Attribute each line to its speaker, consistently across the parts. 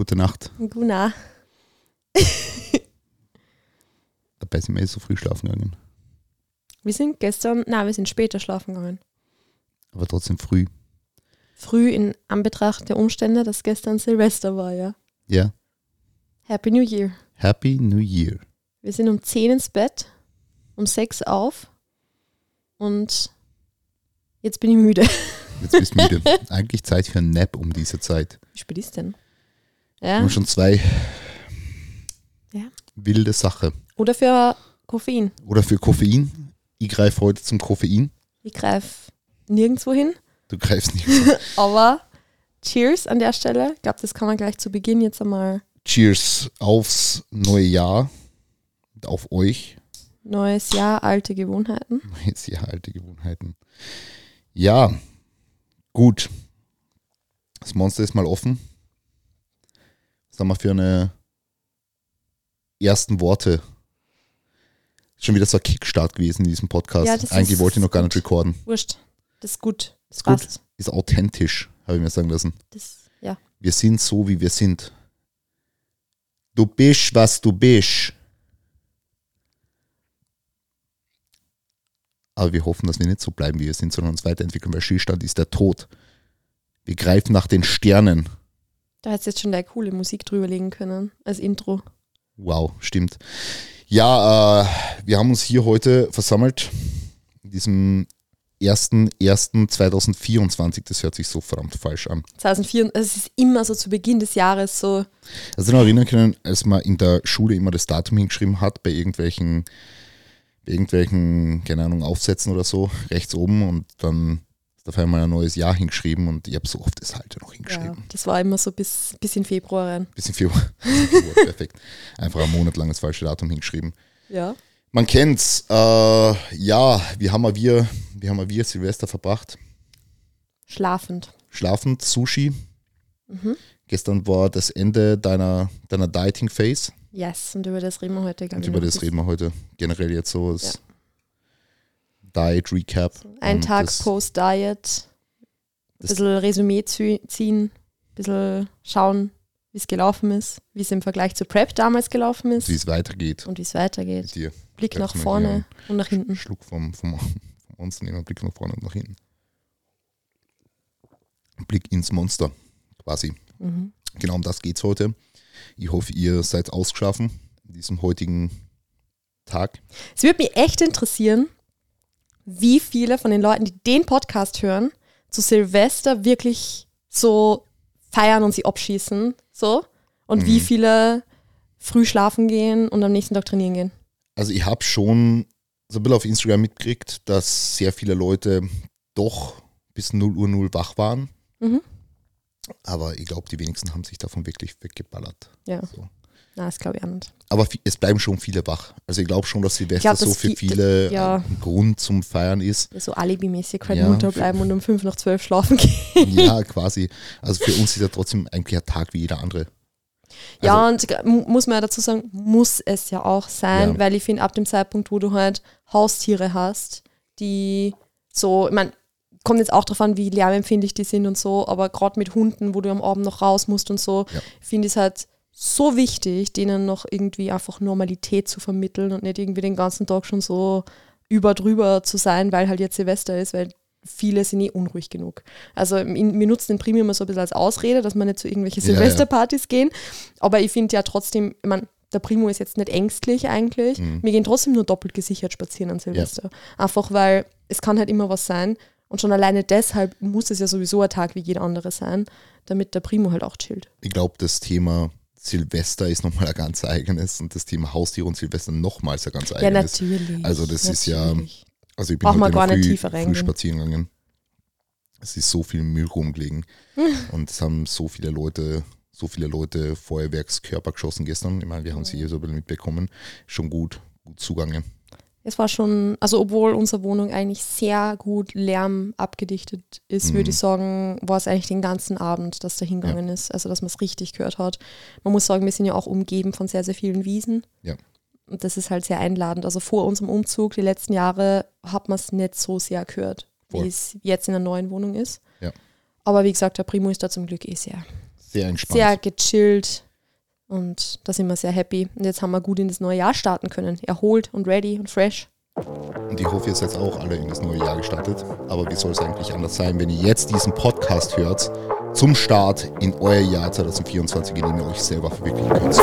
Speaker 1: Gute Nacht.
Speaker 2: Guna.
Speaker 1: Dabei sind wir eh so früh schlafen gegangen.
Speaker 2: Wir sind gestern, na, wir sind später schlafen gegangen.
Speaker 1: Aber trotzdem früh.
Speaker 2: Früh in Anbetracht der Umstände, dass gestern Silvester war, ja.
Speaker 1: Ja.
Speaker 2: Happy New Year.
Speaker 1: Happy New Year.
Speaker 2: Wir sind um 10 ins Bett, um 6 auf und jetzt bin ich müde.
Speaker 1: Jetzt bist du müde. Eigentlich Zeit für einen Nap um diese Zeit.
Speaker 2: Wie spät ist denn? Ja.
Speaker 1: haben schon zwei
Speaker 2: Ja.
Speaker 1: wilde Sache.
Speaker 2: Oder für Koffein.
Speaker 1: Oder für Koffein. Ich greife heute zum Koffein.
Speaker 2: Ich greife nirgendwo hin.
Speaker 1: Du greifst nicht. so.
Speaker 2: Aber Cheers an der Stelle. Ich glaube, das kann man gleich zu Beginn jetzt einmal.
Speaker 1: Cheers aufs neue Jahr. Auf euch.
Speaker 2: Neues Jahr, alte Gewohnheiten.
Speaker 1: Sehr alte Gewohnheiten. Ja, gut. Das Monster ist mal offen. Haben wir für eine ersten Worte? Schon wieder so ein Kickstart gewesen in diesem Podcast.
Speaker 2: Ja,
Speaker 1: Eigentlich wollte ich noch gar nicht recorden.
Speaker 2: Wurscht. Das ist gut. Das
Speaker 1: Ist gut. Ist authentisch, habe ich mir sagen lassen.
Speaker 2: Das, ja.
Speaker 1: Wir sind so, wie wir sind. Du bist, was du bist. Aber wir hoffen, dass wir nicht so bleiben, wie wir sind, sondern uns weiterentwickeln, weil Stillstand ist der Tod. Wir greifen nach den Sternen.
Speaker 2: Da hättest du jetzt schon der coole Musik drüberlegen können als Intro.
Speaker 1: Wow, stimmt. Ja, äh, wir haben uns hier heute versammelt, in diesem 1.1.2024. Das hört sich so verdammt falsch an.
Speaker 2: 2004, also es ist immer so zu Beginn des Jahres so,
Speaker 1: Also noch erinnern können, als man in der Schule immer das Datum hingeschrieben hat, bei irgendwelchen, bei irgendwelchen, keine Ahnung, Aufsätzen oder so, rechts oben und dann auf einmal ein neues Jahr hingeschrieben und ich habe so oft das halt noch
Speaker 2: ja,
Speaker 1: hingeschrieben.
Speaker 2: das war immer so bis, bis in Februar rein.
Speaker 1: Bisschen Februar. Februar, perfekt. Einfach ein Monat lang das falsche Datum hingeschrieben.
Speaker 2: Ja.
Speaker 1: Man kennt's. Äh, ja, wie haben wir, wie haben wir Silvester verbracht?
Speaker 2: Schlafend.
Speaker 1: Schlafend, Sushi.
Speaker 2: Mhm.
Speaker 1: Gestern war das Ende deiner, deiner Dieting-Phase.
Speaker 2: Yes, und über das reden wir heute,
Speaker 1: Und über das reden wir heute generell jetzt so als Diet Recap.
Speaker 2: Ein
Speaker 1: Und
Speaker 2: Tag Post-Diet, ein bisschen Resümee ziehen, ein bisschen schauen, wie es gelaufen ist, wie es im Vergleich zu Prep damals gelaufen ist
Speaker 1: Wie es weitergeht
Speaker 2: und wie es
Speaker 1: mit
Speaker 2: weitergeht.
Speaker 1: dir.
Speaker 2: Blick nach vorne und nach hinten.
Speaker 1: Schluck vom, vom, vom Monster nehmen, Blick nach vorne und nach hinten. Blick ins Monster, quasi.
Speaker 2: Mhm.
Speaker 1: Genau um das geht's heute. Ich hoffe, ihr seid ausgeschlafen in diesem heutigen Tag.
Speaker 2: Es würde mich echt interessieren, wie viele von den Leuten, die den Podcast hören, zu Silvester wirklich so feiern und sie abschießen. So. Und wie
Speaker 1: Mhm.
Speaker 2: viele früh schlafen gehen und am nächsten Tag trainieren gehen.
Speaker 1: Also ich habe schon so ein bisschen auf Instagram mitgekriegt, dass sehr viele Leute doch bis 0 Uhr 0 wach waren.
Speaker 2: Mhm.
Speaker 1: Aber ich glaube, die wenigsten haben sich davon wirklich weggeballert.
Speaker 2: Ja.
Speaker 1: So.
Speaker 2: Na, das glaube ich auch nicht.
Speaker 1: Aber es bleiben schon viele wach. Also ich glaube schon, dass Silvester
Speaker 2: glaub,
Speaker 1: so für
Speaker 2: vi-
Speaker 1: viele
Speaker 2: ja.
Speaker 1: ein Grund zum Feiern ist.
Speaker 2: So alibimäßig halt
Speaker 1: Ja,
Speaker 2: munter bleiben und um fünf nach zwölf schlafen gehen.
Speaker 1: Ja, quasi. Also für uns ist ja trotzdem eigentlich ein Tag wie jeder andere.
Speaker 2: ja, und muss man ja dazu sagen, muss es ja auch sein,
Speaker 1: Ja.
Speaker 2: weil ich finde, ab dem Zeitpunkt, wo du halt Haustiere hast, die so, ich meine, kommt jetzt auch darauf an, wie lärmempfindlich die sind und so, aber gerade mit Hunden, wo du am Abend noch raus musst und so,
Speaker 1: Ja.
Speaker 2: finde ich es halt so wichtig, denen noch irgendwie einfach Normalität zu vermitteln und nicht irgendwie den ganzen Tag schon so über drüber zu sein, weil halt jetzt Silvester ist, weil viele sind eh unruhig genug. Also wir nutzen den Premium immer so ein bisschen als Ausrede, dass wir nicht zu irgendwelche
Speaker 1: Ja, ja.
Speaker 2: Silvesterpartys gehen. Aber ich finde ja trotzdem, ich mein, der Primo ist jetzt nicht ängstlich eigentlich.
Speaker 1: Mhm.
Speaker 2: Wir gehen trotzdem nur doppelt gesichert spazieren an Silvester. Einfach weil es kann halt immer was sein. Und schon alleine deshalb muss es ja sowieso ein Tag wie jeder andere sein, damit der Primo halt auch chillt.
Speaker 1: Ich glaube, das Thema Silvester ist nochmal ein ganz eigenes und das Thema Haustiere und Silvester nochmals ein ganz
Speaker 2: Ja,
Speaker 1: eigenes.
Speaker 2: natürlich.
Speaker 1: Also das ist ja-
Speaker 2: natürlich.
Speaker 1: Also ich bin
Speaker 2: Braucht man
Speaker 1: heute
Speaker 2: gar
Speaker 1: früh, früh spazieren gegangen. Es ist so viel Müll rumgelegen und es haben so viele Leute, so viele Leute Feuerwerkskörper geschossen gestern. Ich meine, wir haben sie hier so ein bisschen mitbekommen. Schon gut, gut zugange.
Speaker 2: Es war schon, also obwohl unsere Wohnung eigentlich sehr gut Lärm abgedichtet ist,
Speaker 1: Mhm.
Speaker 2: würde ich sagen, war es eigentlich den ganzen Abend, dass da hingegangen ist. Also dass man es richtig gehört hat. Man muss sagen, wir sind ja auch umgeben von sehr, sehr vielen Wiesen.
Speaker 1: Ja.
Speaker 2: Und das ist halt sehr einladend. Also vor unserem Umzug, die letzten Jahre, hat man es nicht so sehr gehört,
Speaker 1: Voll.
Speaker 2: wie es jetzt in der neuen Wohnung ist.
Speaker 1: Ja.
Speaker 2: Aber wie gesagt, der Primo ist da zum Glück eh sehr,
Speaker 1: Sehr entspannt.
Speaker 2: sehr gechillt und da sind wir sehr happy. Und jetzt haben wir gut in das neue Jahr starten können. Erholt und ready und fresh.
Speaker 1: Und ich hoffe, ihr seid auch alle in das neue Jahr gestartet. Aber wie soll es eigentlich anders sein, wenn ihr jetzt diesen Podcast hört, zum Start in euer Jahr 2024, in dem ihr euch selber verwirklichen könnt.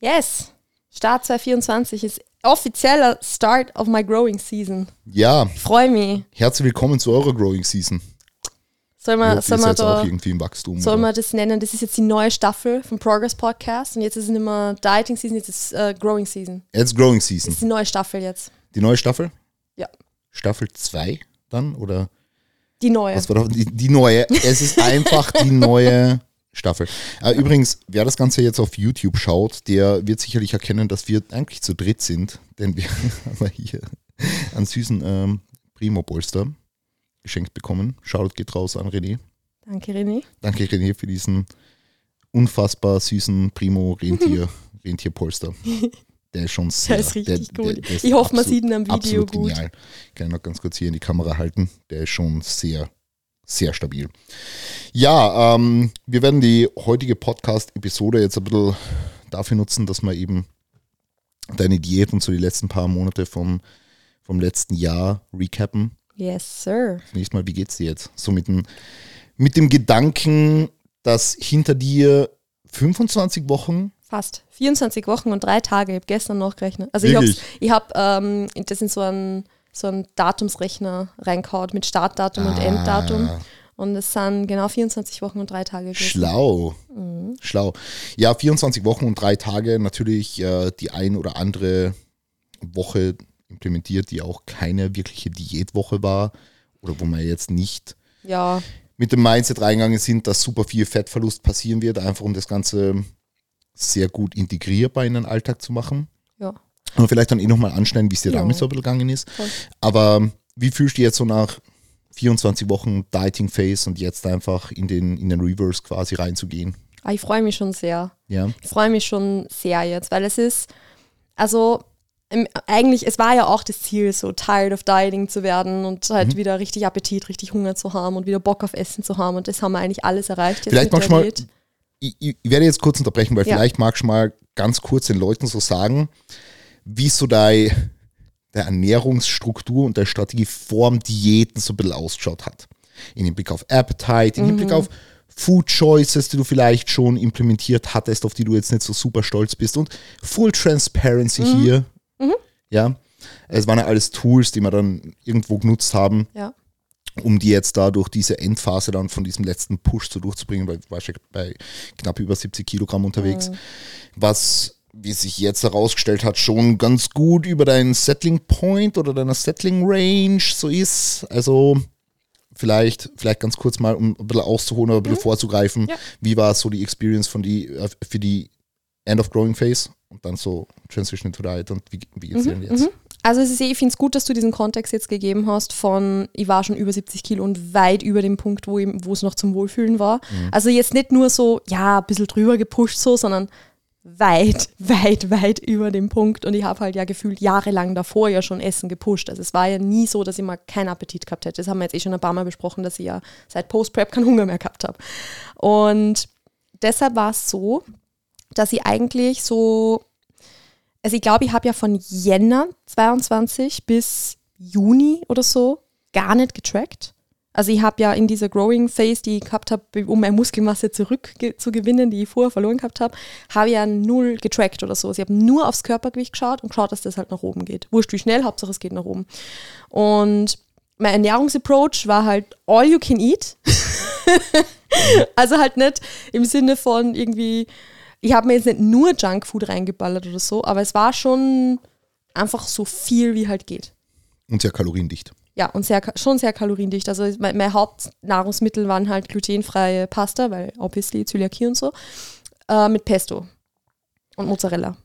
Speaker 2: Yes! Start 2024 ist offizieller Start of my growing season.
Speaker 1: Ja,
Speaker 2: Ich freue mich.
Speaker 1: herzlich willkommen zu eurer Growing Season.
Speaker 2: Soll man, soll man da
Speaker 1: Wachstum.
Speaker 2: soll man das nennen? Das ist jetzt die neue Staffel vom Progress Podcast und jetzt ist es nicht mehr Dieting Season, jetzt ist äh, Growing Season.
Speaker 1: Jetzt Growing
Speaker 2: Das
Speaker 1: Season.
Speaker 2: ist die neue Staffel jetzt.
Speaker 1: Die neue Staffel?
Speaker 2: Ja.
Speaker 1: Staffel 2 dann? Oder
Speaker 2: Die neue.
Speaker 1: was war doch die, die neue? Es ist einfach die neue Staffel. Äh, übrigens, wer das Ganze jetzt auf YouTube schaut, der wird sicherlich erkennen, dass wir eigentlich zu dritt sind, denn wir haben hier einen süßen ähm, Primo-Polster geschenkt bekommen. Shoutout geht raus an René.
Speaker 2: Danke, René.
Speaker 1: Danke René für diesen unfassbar süßen Primo-Rentier, Rentierpolster. Der ist schon sehr,
Speaker 2: ist richtig
Speaker 1: der,
Speaker 2: gut.
Speaker 1: Der, der ist
Speaker 2: Ich hoffe, man
Speaker 1: absolut-
Speaker 2: sieht ihn am Video
Speaker 1: absolut
Speaker 2: gut.
Speaker 1: Genial. Kann ich noch ganz kurz hier in die Kamera halten. Der ist schon sehr, sehr stabil. Ja, ähm, wir werden die heutige Podcast-Episode jetzt ein bisschen dafür nutzen, dass wir eben deine Diät und so die letzten paar Monate vom, vom letzten Jahr recappen.
Speaker 2: Yes, sir.
Speaker 1: Zunächst mal, wie geht's dir jetzt? So mit dem, mit dem Gedanken, dass hinter dir 25 Wochen,
Speaker 2: Fast. 24 Wochen und drei Tage. Ich habe gestern noch gerechnet. Also ich habe
Speaker 1: Wirklich?
Speaker 2: ich hab, ähm, das in so einen so einen Datumsrechner reingehauen mit Startdatum und
Speaker 1: Ah.
Speaker 2: Enddatum. Und es sind genau 24 Wochen und drei Tage gewesen.
Speaker 1: schlau,
Speaker 2: Mhm.
Speaker 1: schlau. Ja, 24 Wochen und drei Tage, natürlich äh, die ein oder andere Woche implementiert, die auch keine wirkliche Diätwoche war oder wo man jetzt nicht
Speaker 2: Ja,
Speaker 1: mit dem Mindset reingegangen sind, dass super viel Fettverlust passieren wird, einfach um das Ganze sehr gut integrierbar in den Alltag zu machen.
Speaker 2: ja.
Speaker 1: Und vielleicht dann eh nochmal anschneiden, wie es dir
Speaker 2: Ja.
Speaker 1: damit so ein bisschen gegangen ist.
Speaker 2: Voll.
Speaker 1: Aber wie fühlst du dich jetzt so nach 24 Wochen Dieting Phase und jetzt einfach in den, in den Reverse quasi reinzugehen?
Speaker 2: Aber ich freue mich schon sehr.
Speaker 1: Ja.
Speaker 2: Ich freue mich schon sehr jetzt, weil es ist, also im, eigentlich, es war ja auch das Ziel, so tired of dieting zu werden und halt
Speaker 1: Mhm.
Speaker 2: wieder richtig Appetit, richtig Hunger zu haben und wieder Bock auf Essen zu haben. Und das haben wir eigentlich alles erreicht. Jetzt
Speaker 1: Vielleicht magst du mal, ich ich werde jetzt kurz unterbrechen, weil
Speaker 2: Ja.
Speaker 1: vielleicht magst du mal ganz kurz den Leuten so sagen, wie so deine der Ernährungsstruktur und der Strategie vorm Diäten so ein bisschen ausgeschaut hat. In Hinblick auf Appetite, in Hinblick auf Food Choices, die du vielleicht schon implementiert hattest, auf die du jetzt nicht so super stolz bist und Full Transparency hier. Ja, es waren ja alles Tools, die wir dann irgendwo genutzt haben,
Speaker 2: Ja.
Speaker 1: um die jetzt da durch diese Endphase dann von diesem letzten Push so durchzubringen, weil du warst ja bei knapp über 70 Kilogramm unterwegs, was, wie sich jetzt herausgestellt hat, schon ganz gut über deinen Settling Point oder deiner Settling Range so ist. Also vielleicht, vielleicht ganz kurz mal, um ein bisschen auszuholen oder ein bisschen vorzugreifen,
Speaker 2: Ja.
Speaker 1: wie war so die Experience von die, äh, für die End of Growing Phase und dann so Transition into Diet und wie, wie geht's dir denn jetzt?
Speaker 2: Also es ist, eh- ich finde es gut, dass du diesen Kontext jetzt gegeben hast von, ich war schon über 70 Kilo und weit über dem Punkt, wo, es noch zum Wohlfühlen war. Also jetzt nicht nur so, ja, ein bisschen drüber gepusht so, sondern weit, weit, weit über dem Punkt. Und ich habe halt ja gefühlt jahrelang davor ja schon Essen gepusht. Also es war ja nie so, dass ich mal keinen Appetit gehabt hätte. Das haben wir jetzt eh schon ein paar Mal besprochen, dass ich ja seit Post-Prep keinen Hunger mehr gehabt habe. Und deshalb war es so, dass ich eigentlich so also ich glaube, ich habe ja von Jänner 22 bis Juni oder so gar nicht getrackt. Also ich habe ja in dieser Growing Phase, die ich gehabt habe, um meine Muskelmasse zurückzugewinnen, die ich vorher verloren gehabt habe, habe ich ja null getrackt oder so. Also ich habe nur aufs Körpergewicht geschaut und geschaut, dass das halt nach oben geht. Wurscht wie schnell, Hauptsache es geht nach oben. Und mein Ernährungsapproach war halt all you can eat. also halt nicht im Sinne von irgendwie, ich habe mir jetzt nicht nur Junkfood reingeballert oder so, aber es war schon einfach so viel, wie halt geht.
Speaker 1: Und sehr kaloriendicht.
Speaker 2: Ja, und sehr, schon sehr kaloriendicht. Also mein, Hauptnahrungsmittel waren halt glutenfreie Pasta, weil obviously Zöliakie und so, äh, mit Pesto und Mozzarella.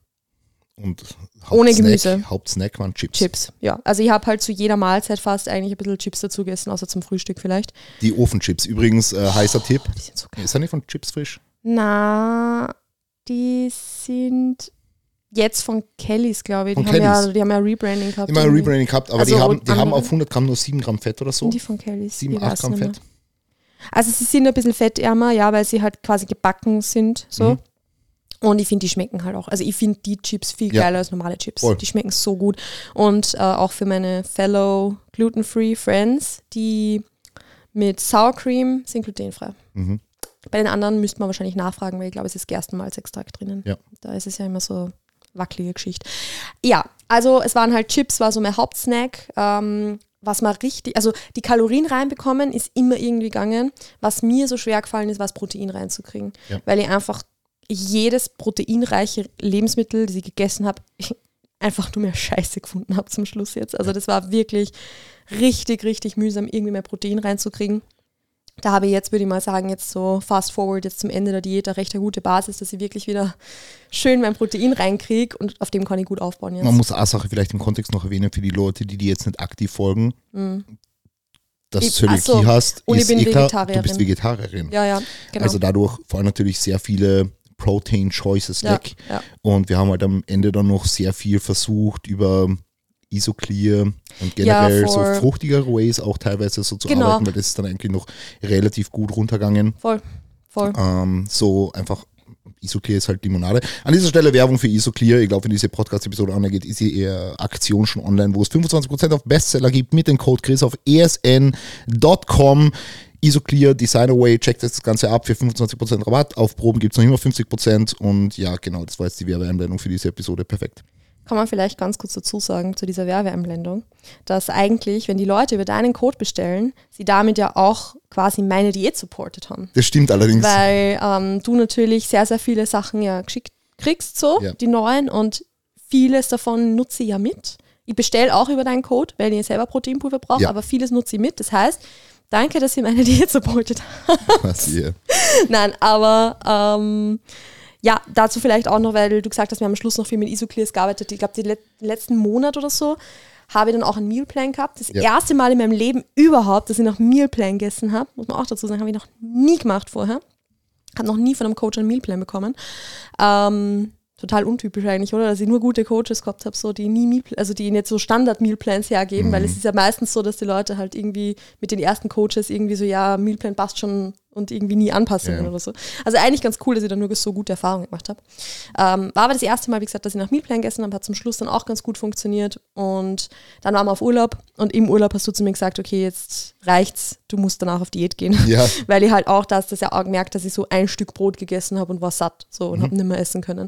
Speaker 1: Und
Speaker 2: Ohne
Speaker 1: Hauptsnack-
Speaker 2: Gemüse.
Speaker 1: Hauptsnack waren Chips.
Speaker 2: Chips, ja. Also ich habe halt zu jeder Mahlzeit fast eigentlich ein bisschen Chips dazu gegessen, außer zum Frühstück vielleicht.
Speaker 1: Die Ofenchips. Übrigens, äh, heißer Tipp.
Speaker 2: Die sind so geil.
Speaker 1: Ist er nicht von Chips frisch?
Speaker 2: Na, die sind Jetzt von Kellys, glaube ich. Die
Speaker 1: Von
Speaker 2: haben, ja,
Speaker 1: Kellys.
Speaker 2: die haben ja Rebranding gehabt.
Speaker 1: Immer ein
Speaker 2: irgendwie.
Speaker 1: Rebranding gehabt, aber
Speaker 2: Also
Speaker 1: die, haben, die haben
Speaker 2: andere-
Speaker 1: auf 100 Gramm nur 7 Gramm Fett oder so.
Speaker 2: Die von Kellys.
Speaker 1: 7,
Speaker 2: ich
Speaker 1: 8
Speaker 2: weiß
Speaker 1: Gramm
Speaker 2: nicht mehr.
Speaker 1: Fett.
Speaker 2: Also sie sind ein bisschen fettärmer, ja, weil sie halt quasi gebacken sind. So.
Speaker 1: Mhm.
Speaker 2: Und ich finde, die schmecken halt auch. Also ich finde die Chips viel
Speaker 1: Ja.
Speaker 2: geiler als normale Chips.
Speaker 1: Voll.
Speaker 2: Die schmecken so gut. Und äh, auch für meine fellow gluten-free Friends, die mit Sour Cream sind glutenfrei.
Speaker 1: Mhm.
Speaker 2: Bei den anderen müsste man wahrscheinlich nachfragen, weil ich glaube, es ist Gerstenmalzextrakt drinnen.
Speaker 1: Ja.
Speaker 2: Da ist es ja immer so wackelige Geschichte. Ja, also es waren halt Chips, war so mein Hauptsnack. Ähm, was man richtig, also die Kalorien reinbekommen, ist immer irgendwie gegangen. Was mir so schwer gefallen ist, war das Protein reinzukriegen.
Speaker 1: Ja.
Speaker 2: Weil ich einfach jedes proteinreiche Lebensmittel, das ich gegessen habe, einfach nur mehr Scheiße gefunden habe zum Schluss jetzt. Also das war wirklich richtig, richtig mühsam, irgendwie mehr Protein reinzukriegen. Da habe ich jetzt, würde ich mal sagen, jetzt so fast forward, jetzt zum Ende der Diät, eine recht eine gute Basis, dass ich wirklich wieder schön mein Protein reinkriege und auf dem kann ich gut aufbauen jetzt.
Speaker 1: Man muss eine Sache vielleicht im Kontext noch erwähnen für die Leute, die die jetzt nicht aktiv folgen. Dass
Speaker 2: Ich-
Speaker 1: du
Speaker 2: ach so.
Speaker 1: Zöliakie hast,
Speaker 2: Und ich
Speaker 1: ist
Speaker 2: bin
Speaker 1: eh klar, du bist Vegetarierin.
Speaker 2: ja, ja, genau.
Speaker 1: Also dadurch fallen natürlich sehr viele Protein-Choices
Speaker 2: ja,
Speaker 1: weg.
Speaker 2: ja.
Speaker 1: Und wir haben halt am Ende dann noch sehr viel versucht über Isoclear und
Speaker 2: Ja,
Speaker 1: generell so
Speaker 2: voll.
Speaker 1: fruchtigere Ways auch teilweise so zu
Speaker 2: Genau.
Speaker 1: arbeiten, weil das ist dann eigentlich noch relativ gut runtergegangen.
Speaker 2: Voll, voll.
Speaker 1: Ähm, so einfach, Isoclear ist halt Limonade. An dieser Stelle Werbung für Isoclear. Ich glaube, wenn diese Podcast-Episode online geht, ist die äh, Aktion schon online, wo es 25% auf Bestseller gibt mit dem Code Chris auf esn.com. Isoclear Designer Way, checkt das Ganze ab für 25% Rabatt. Auf Proben gibt es noch immer 50%. Und ja, genau, das war jetzt die Werbeeinblendung für diese Episode. Perfekt.
Speaker 2: Kann man vielleicht ganz kurz dazu sagen, zu dieser Werbeeinblendung, dass eigentlich, wenn die Leute über deinen Code bestellen, sie damit ja auch quasi meine Diät supportet haben.
Speaker 1: Das stimmt allerdings.
Speaker 2: Weil ähm, du natürlich sehr, sehr viele Sachen ja geschickt kriegst, so,
Speaker 1: Ja.
Speaker 2: die neuen, und vieles davon nutze ich ja mit. Ich bestelle auch über deinen Code, weil ich selber Proteinpulver brauche,
Speaker 1: Ja.
Speaker 2: aber vieles nutze ich mit. Das heißt, danke, dass ihr meine Diät supportet habt.
Speaker 1: Was ihr-
Speaker 2: Nein, aber ähm, ja, dazu vielleicht auch noch, weil du gesagt hast, wir haben am Schluss noch viel mit Isoclears gearbeitet. Ich glaube, den let letzten Monat oder so habe ich dann auch einen Mealplan gehabt. Das
Speaker 1: Ja.
Speaker 2: erste Mal in meinem Leben überhaupt, dass ich noch Mealplan gegessen habe, muss man auch dazu sagen, habe ich noch nie gemacht vorher. Habe noch nie von einem Coach einen Mealplan bekommen. Ähm, total untypisch eigentlich, oder? Dass ich nur gute Coaches gehabt habe, so die nie Mealpl also die nicht so Standard-Mealplans hergeben, weil es ist ja meistens so, dass die Leute halt irgendwie mit den ersten Coaches irgendwie so, ja, Mealplan passt schon und irgendwie nie Anpassungen
Speaker 1: Ja.
Speaker 2: oder so. Also eigentlich ganz cool, dass ich da nur so gute Erfahrungen gemacht habe. Ähm, war aber das erste Mal, wie gesagt, dass ich nach Mealplan gegessen habe, hat zum Schluss dann auch ganz gut funktioniert und dann waren wir auf Urlaub und im Urlaub hast du zu mir gesagt, okay, jetzt reicht's, du musst danach auf Diät gehen.
Speaker 1: Ja,
Speaker 2: Weil ich halt auch das, das ja auch gemerkt, dass ich so ein Stück Brot gegessen habe und war satt so und habe nicht mehr essen können.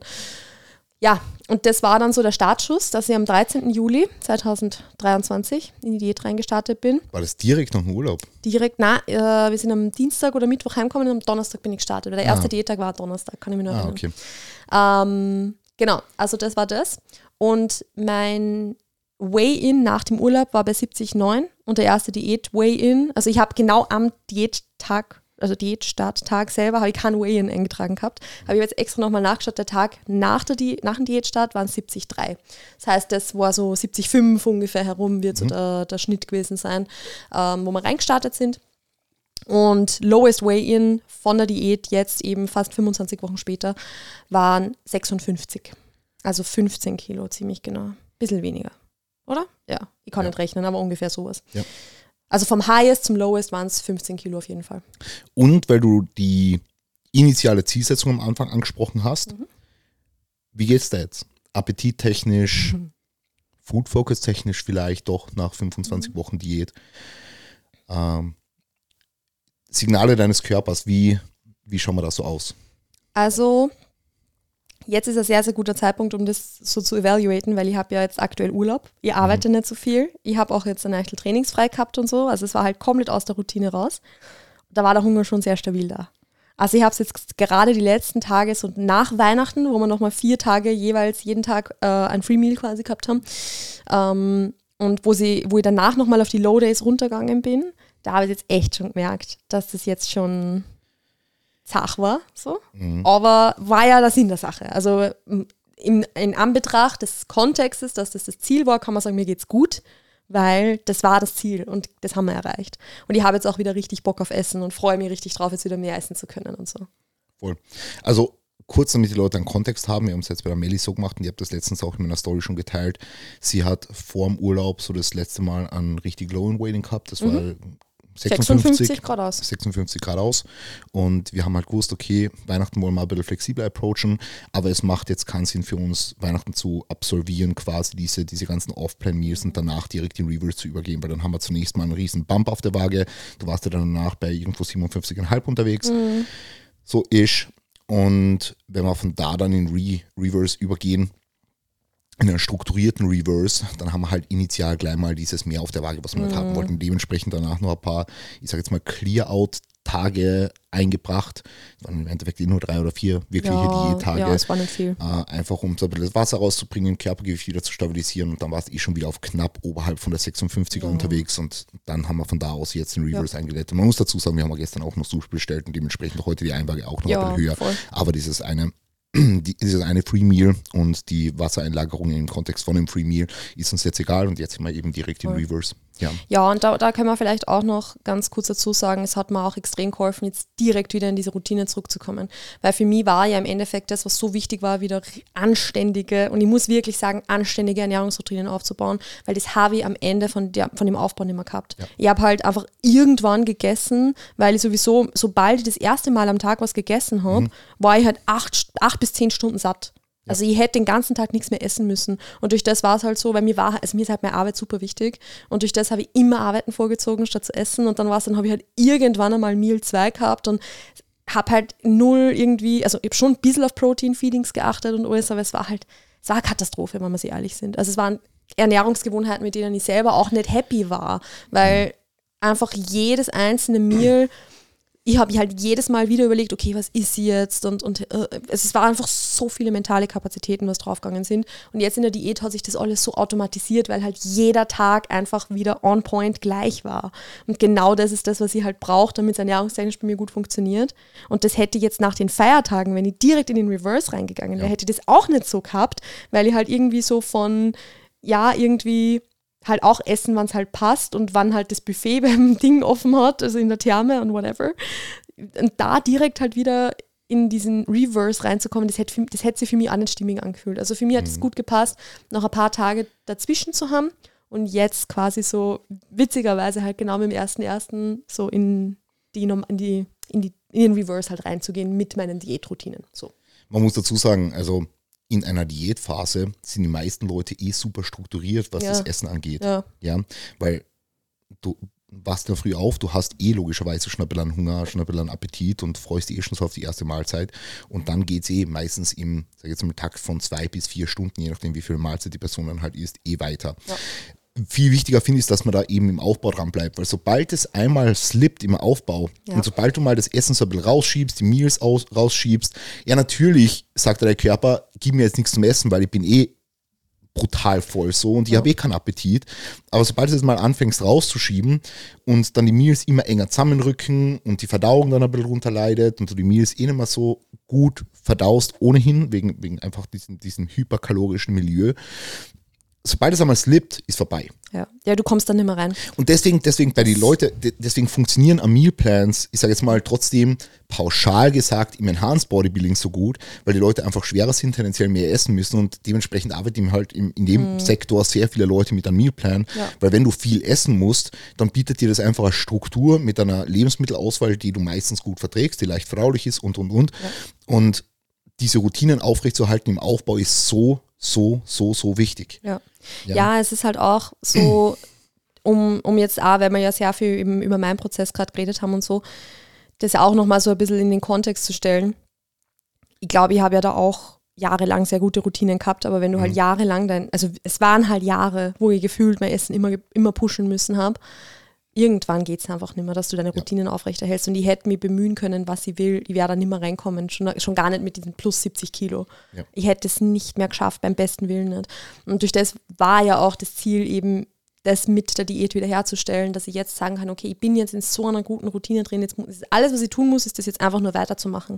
Speaker 2: Ja, und das war dann so der Startschuss, dass ich am 13. Juli 2023 in die Diät reingestartet bin.
Speaker 1: war das direkt nach dem Urlaub?
Speaker 2: Direkt, na, äh, wir sind am Dienstag oder Mittwoch heimgekommen und am Donnerstag bin ich gestartet. Weil der erste
Speaker 1: Ah.
Speaker 2: Diättag war Donnerstag, kann ich mich noch
Speaker 1: Ah,
Speaker 2: erinnern.
Speaker 1: okay.
Speaker 2: Ähm, genau, also das war das. Und mein Weigh-In nach dem Urlaub war bei 70,9 und der erste Diät-Weigh-In, also ich habe genau am Diättag, also Diätstarttag selber, habe ich kein Weigh-In eingetragen gehabt. Habe ich jetzt extra nochmal nachgeschaut, der Tag nach, der Di nach dem Diätstart waren 70,3. Das heißt, das war so 70,5 ungefähr herum, wird so der, der Schnitt gewesen sein, ähm, wo wir reingestartet sind. Und Lowest Weigh-In von der Diät jetzt eben fast 25 Wochen später waren 56. Also 15 Kilo, ziemlich genau. Bisschen weniger, oder? Ja, ich kann
Speaker 1: Ja.
Speaker 2: nicht rechnen, aber ungefähr sowas.
Speaker 1: Ja.
Speaker 2: Also vom Highest zum Lowest waren es 15 Kilo auf jeden Fall.
Speaker 1: Und weil du die initiale Zielsetzung am Anfang angesprochen hast,
Speaker 2: Mhm.
Speaker 1: wie geht's da jetzt? Appetittechnisch,
Speaker 2: Mhm.
Speaker 1: Food Focus technisch vielleicht doch nach 25
Speaker 2: Mhm.
Speaker 1: Wochen Diät. Ähm, Signale deines Körpers, wie, wie schauen wir da so aus?
Speaker 2: Also jetzt ist ein sehr, sehr guter Zeitpunkt, um das so zu evaluaten, weil ich habe ja jetzt aktuell Urlaub. Ich arbeite nicht so viel. Ich habe auch jetzt ein Eichel trainingsfrei gehabt und so. Also es war halt komplett aus der Routine raus. Da war der Hunger schon sehr stabil da. Also ich habe es jetzt gerade die letzten Tage so nach Weihnachten, wo wir nochmal vier Tage jeweils jeden Tag äh, ein Free Meal quasi gehabt haben. Ähm, und wo, sie, wo ich danach nochmal auf die Low Days runtergegangen bin, da habe ich jetzt echt schon gemerkt, dass das jetzt schon zach war. So. Aber war ja der Sinn der Sache. Also in, in Anbetracht des Kontextes, dass das das Ziel war, kann man sagen, mir geht's gut, weil das war das Ziel und das haben wir erreicht. Und ich habe jetzt auch wieder richtig Bock auf Essen und freue mich richtig drauf, jetzt wieder mehr essen zu können und so.
Speaker 1: Voll. Also kurz damit die Leute einen Kontext haben, wir haben es jetzt bei der Melli so gemacht und ich habe das letztens auch in meiner Story schon geteilt. Sie hat vor dem Urlaub so das letzte Mal einen richtig low in Waiting gehabt. Das war
Speaker 2: Mhm.
Speaker 1: 56,
Speaker 2: 56 Grad aus.
Speaker 1: 56 Grad aus. Und wir haben halt gewusst, okay, Weihnachten wollen wir ein bisschen flexibler approachen, aber es macht jetzt keinen Sinn für uns, Weihnachten zu absolvieren, quasi diese, diese ganzen Off-Plan-Meals und danach direkt in Reverse zu übergehen, weil dann haben wir zunächst mal einen riesen Bump auf der Waage. Du warst ja dann danach bei irgendwo 57,5 unterwegs. So ist. Und wenn wir von da dann in Re Reverse übergehen, in einen strukturierten Reverse, dann haben wir halt initial gleich mal dieses mehr auf der Waage, was wir nicht haben wollten. Dementsprechend danach noch ein paar, ich sage jetzt mal, Clear-Out-Tage eingebracht. Das waren im Endeffekt eh nur drei oder vier wirkliche
Speaker 2: Ja,
Speaker 1: Diät-Tage.
Speaker 2: ja, es war nicht viel.
Speaker 1: Äh, einfach um so ein bisschen das Wasser rauszubringen, Körpergewicht wieder zu stabilisieren und dann war es eh schon wieder auf knapp oberhalb von der 56er unterwegs und dann haben wir von da aus jetzt den Reverse eingeleitet. Man muss dazu sagen, wir haben ja gestern auch noch Sushi bestellt und dementsprechend heute die Einwaage auch noch
Speaker 2: Ja,
Speaker 1: ein bisschen höher.
Speaker 2: voll.
Speaker 1: Aber dieses eine, die, dieses eine Free Meal und die Wassereinlagerung im Kontext von dem Free Meal ist uns jetzt egal und jetzt sind wir eben direkt in
Speaker 2: Voll.
Speaker 1: Reverse. Ja.
Speaker 2: Ja, und da, da können wir vielleicht auch noch ganz kurz dazu sagen, es hat mir auch extrem geholfen, jetzt direkt wieder in diese Routine zurückzukommen. Weil für mich war ja im Endeffekt das, was so wichtig war, wieder anständige, und ich muss wirklich sagen, anständige Ernährungsroutinen aufzubauen, weil das habe ich am Ende von, der, von dem Aufbau nicht mehr gehabt. Ich habe halt einfach irgendwann gegessen, weil ich sowieso, sobald ich das erste Mal am Tag was gegessen habe, war ich halt acht, acht bis zehn Stunden satt. Also ich hätte den ganzen Tag nichts mehr essen müssen. Und durch das war es halt so, weil mir war, also mir ist halt meine Arbeit super wichtig. Und durch das habe ich immer Arbeiten vorgezogen, statt zu essen. Und dann war es, dann habe ich halt irgendwann einmal Meal 2 gehabt und habe halt null irgendwie, also ich habe schon ein bisschen auf Protein-Feedings geachtet und alles, aber es war halt, es war eine Katastrophe, wenn wir sie ehrlich sind. Also es waren Ernährungsgewohnheiten, mit denen ich selber auch nicht happy war, weil einfach jedes einzelne Meal ich habe halt jedes Mal wieder überlegt, okay, was ist sie jetzt? Und, und äh, es war einfach so viele mentale Kapazitäten, was draufgegangen sind. Und jetzt in der Diät hat sich das alles so automatisiert, weil halt jeder Tag einfach wieder on point gleich war. Und genau das ist das, was ich halt brauche, damit es ernährungstechnisch bei mir gut funktioniert. Und das hätte ich jetzt nach den Feiertagen, wenn ich direkt in den Reverse reingegangen wäre, hätte ich das auch nicht so gehabt, weil ich halt irgendwie so von, ja, irgendwie halt auch essen, wann es halt passt und wann halt das Buffet beim Ding offen hat, also in der Therme und whatever. Und da direkt halt wieder in diesen Reverse reinzukommen, das hätte, das hätte sich für mich auch nicht stimmig angefühlt. Also für mich hat es gut gepasst, noch ein paar Tage dazwischen zu haben und jetzt quasi so witzigerweise halt genau mit dem ersten ersten so in die, in die, in die in den Reverse halt reinzugehen mit meinen Diätroutinen. So.
Speaker 1: Man muss dazu sagen, also in einer Diätphase sind die meisten Leute eh super strukturiert, was
Speaker 2: Ja.
Speaker 1: das Essen angeht.
Speaker 2: Ja.
Speaker 1: Ja, weil du wachst ja früh auf, du hast eh logischerweise schon ein bisschen Hunger, schon ein bisschen Appetit und freust dich eh schon so auf die erste Mahlzeit. Und dann geht es eh meistens im, sag jetzt mal, Takt von zwei bis vier Stunden, je nachdem, wie viel Mahlzeit die Person dann halt isst, eh weiter.
Speaker 2: Ja.
Speaker 1: Viel wichtiger finde ich, dass man da eben im Aufbau dran bleibt, weil sobald es einmal slippt im Aufbau
Speaker 2: Ja.
Speaker 1: und sobald du mal das Essen so ein bisschen rausschiebst, die Meals aus, rausschiebst, ja natürlich sagt der Körper, gib mir jetzt nichts zum Essen, weil ich bin eh brutal voll so und ich habe eh keinen Appetit. Aber sobald du es mal anfängst rauszuschieben und dann die Meals immer enger zusammenrücken und die Verdauung dann ein bisschen runter leidet und du die Meals eh nicht mehr so gut verdaust ohnehin, wegen, wegen einfach diesem, diesem hyperkalorischen Milieu, sobald es einmal slippt, ist vorbei.
Speaker 2: Ja. ja, du kommst dann nicht mehr rein.
Speaker 1: Und deswegen, deswegen bei den Leuten, de- deswegen funktionieren am Mealplans, ich sage jetzt mal trotzdem pauschal gesagt, im Enhanced Bodybuilding so gut, weil die Leute einfach schwerer sind, tendenziell mehr essen müssen und dementsprechend arbeiten halt im, in dem Sektor sehr viele Leute mit einem Mealplan,
Speaker 2: Ja.
Speaker 1: weil wenn du viel essen musst, dann bietet dir das einfach eine Struktur mit einer Lebensmittelauswahl, die du meistens gut verträgst, die leicht verdaulich ist und und und. Und diese Routinen aufrechtzuerhalten im Aufbau ist so, so, so, so wichtig.
Speaker 2: Ja.
Speaker 1: Ja.
Speaker 2: Ja, es ist halt auch so, um, um jetzt auch, weil wir ja sehr viel eben über meinen Prozess gerade geredet haben und so, das auch nochmal so ein bisschen in den Kontext zu stellen. Ich glaube, ich habe ja da auch jahrelang sehr gute Routinen gehabt, aber wenn du halt jahrelang dein, also es waren halt Jahre, wo ich gefühlt mein Essen immer, immer pushen müssen habe, irgendwann geht es einfach nicht mehr, dass du deine Routinen aufrechterhältst und ich hätte mich bemühen können, was ich will, ich wäre da nicht mehr reinkommen, schon, schon gar nicht mit diesen plus 70 Kilo.
Speaker 1: Ja.
Speaker 2: Ich hätte es nicht mehr geschafft, beim besten Willen nicht. Und durch das war ja auch das Ziel eben, das mit der Diät wiederherzustellen, dass ich jetzt sagen kann, okay, ich bin jetzt in so einer guten Routine drin, jetzt alles, was ich tun muss, ist das jetzt einfach nur weiterzumachen.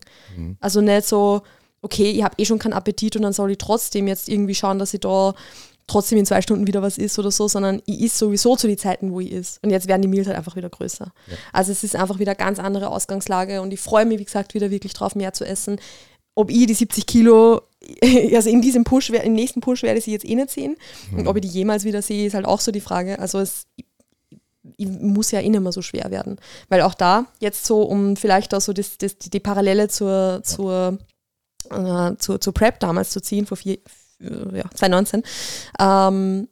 Speaker 2: Also nicht so, okay, ich habe eh schon keinen Appetit und dann soll ich trotzdem jetzt irgendwie schauen, dass ich da trotzdem in zwei Stunden wieder was isst oder so, sondern ich is sowieso zu den Zeiten, wo ich is. Und jetzt werden die Meals halt einfach wieder größer. Also es ist einfach wieder ganz andere Ausgangslage und ich freue mich, wie gesagt, wieder wirklich drauf, mehr zu essen. ob ich die 70 Kilo, also in diesem Push, im nächsten Push werde ich sie jetzt eh nicht sehen. Mhm. Und ob ich die jemals wieder sehe, ist halt auch so die Frage. Also es muss ja eh nicht mehr so schwer werden. Weil auch da, jetzt so, um vielleicht auch so das, das, die Parallele zur, zur, äh, zur, zur Prep damals zu ziehen, vor vier, ja, 2019, ähm,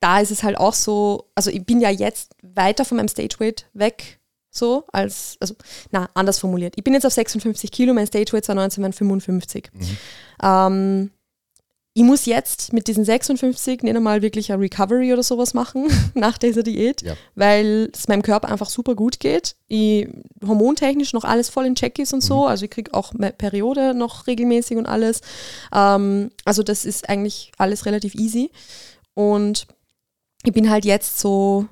Speaker 2: da ist es halt auch so, also ich bin ja jetzt weiter von meinem Stage Weight weg, so als, also, na, anders formuliert. Ich bin jetzt auf 56 Kilo, mein Stage Weight 2019 waren 55. Mhm. Ähm, ich muss jetzt mit diesen 56 nicht einmal wirklich eine Recovery oder sowas machen nach dieser Diät, ja. weil es meinem Körper einfach super gut geht. Ich hormontechnisch noch alles voll in Check ist und so. Mhm. Also ich kriege auch Periode noch regelmäßig und alles. Ähm, also das ist eigentlich alles relativ easy. Und ich bin halt jetzt so,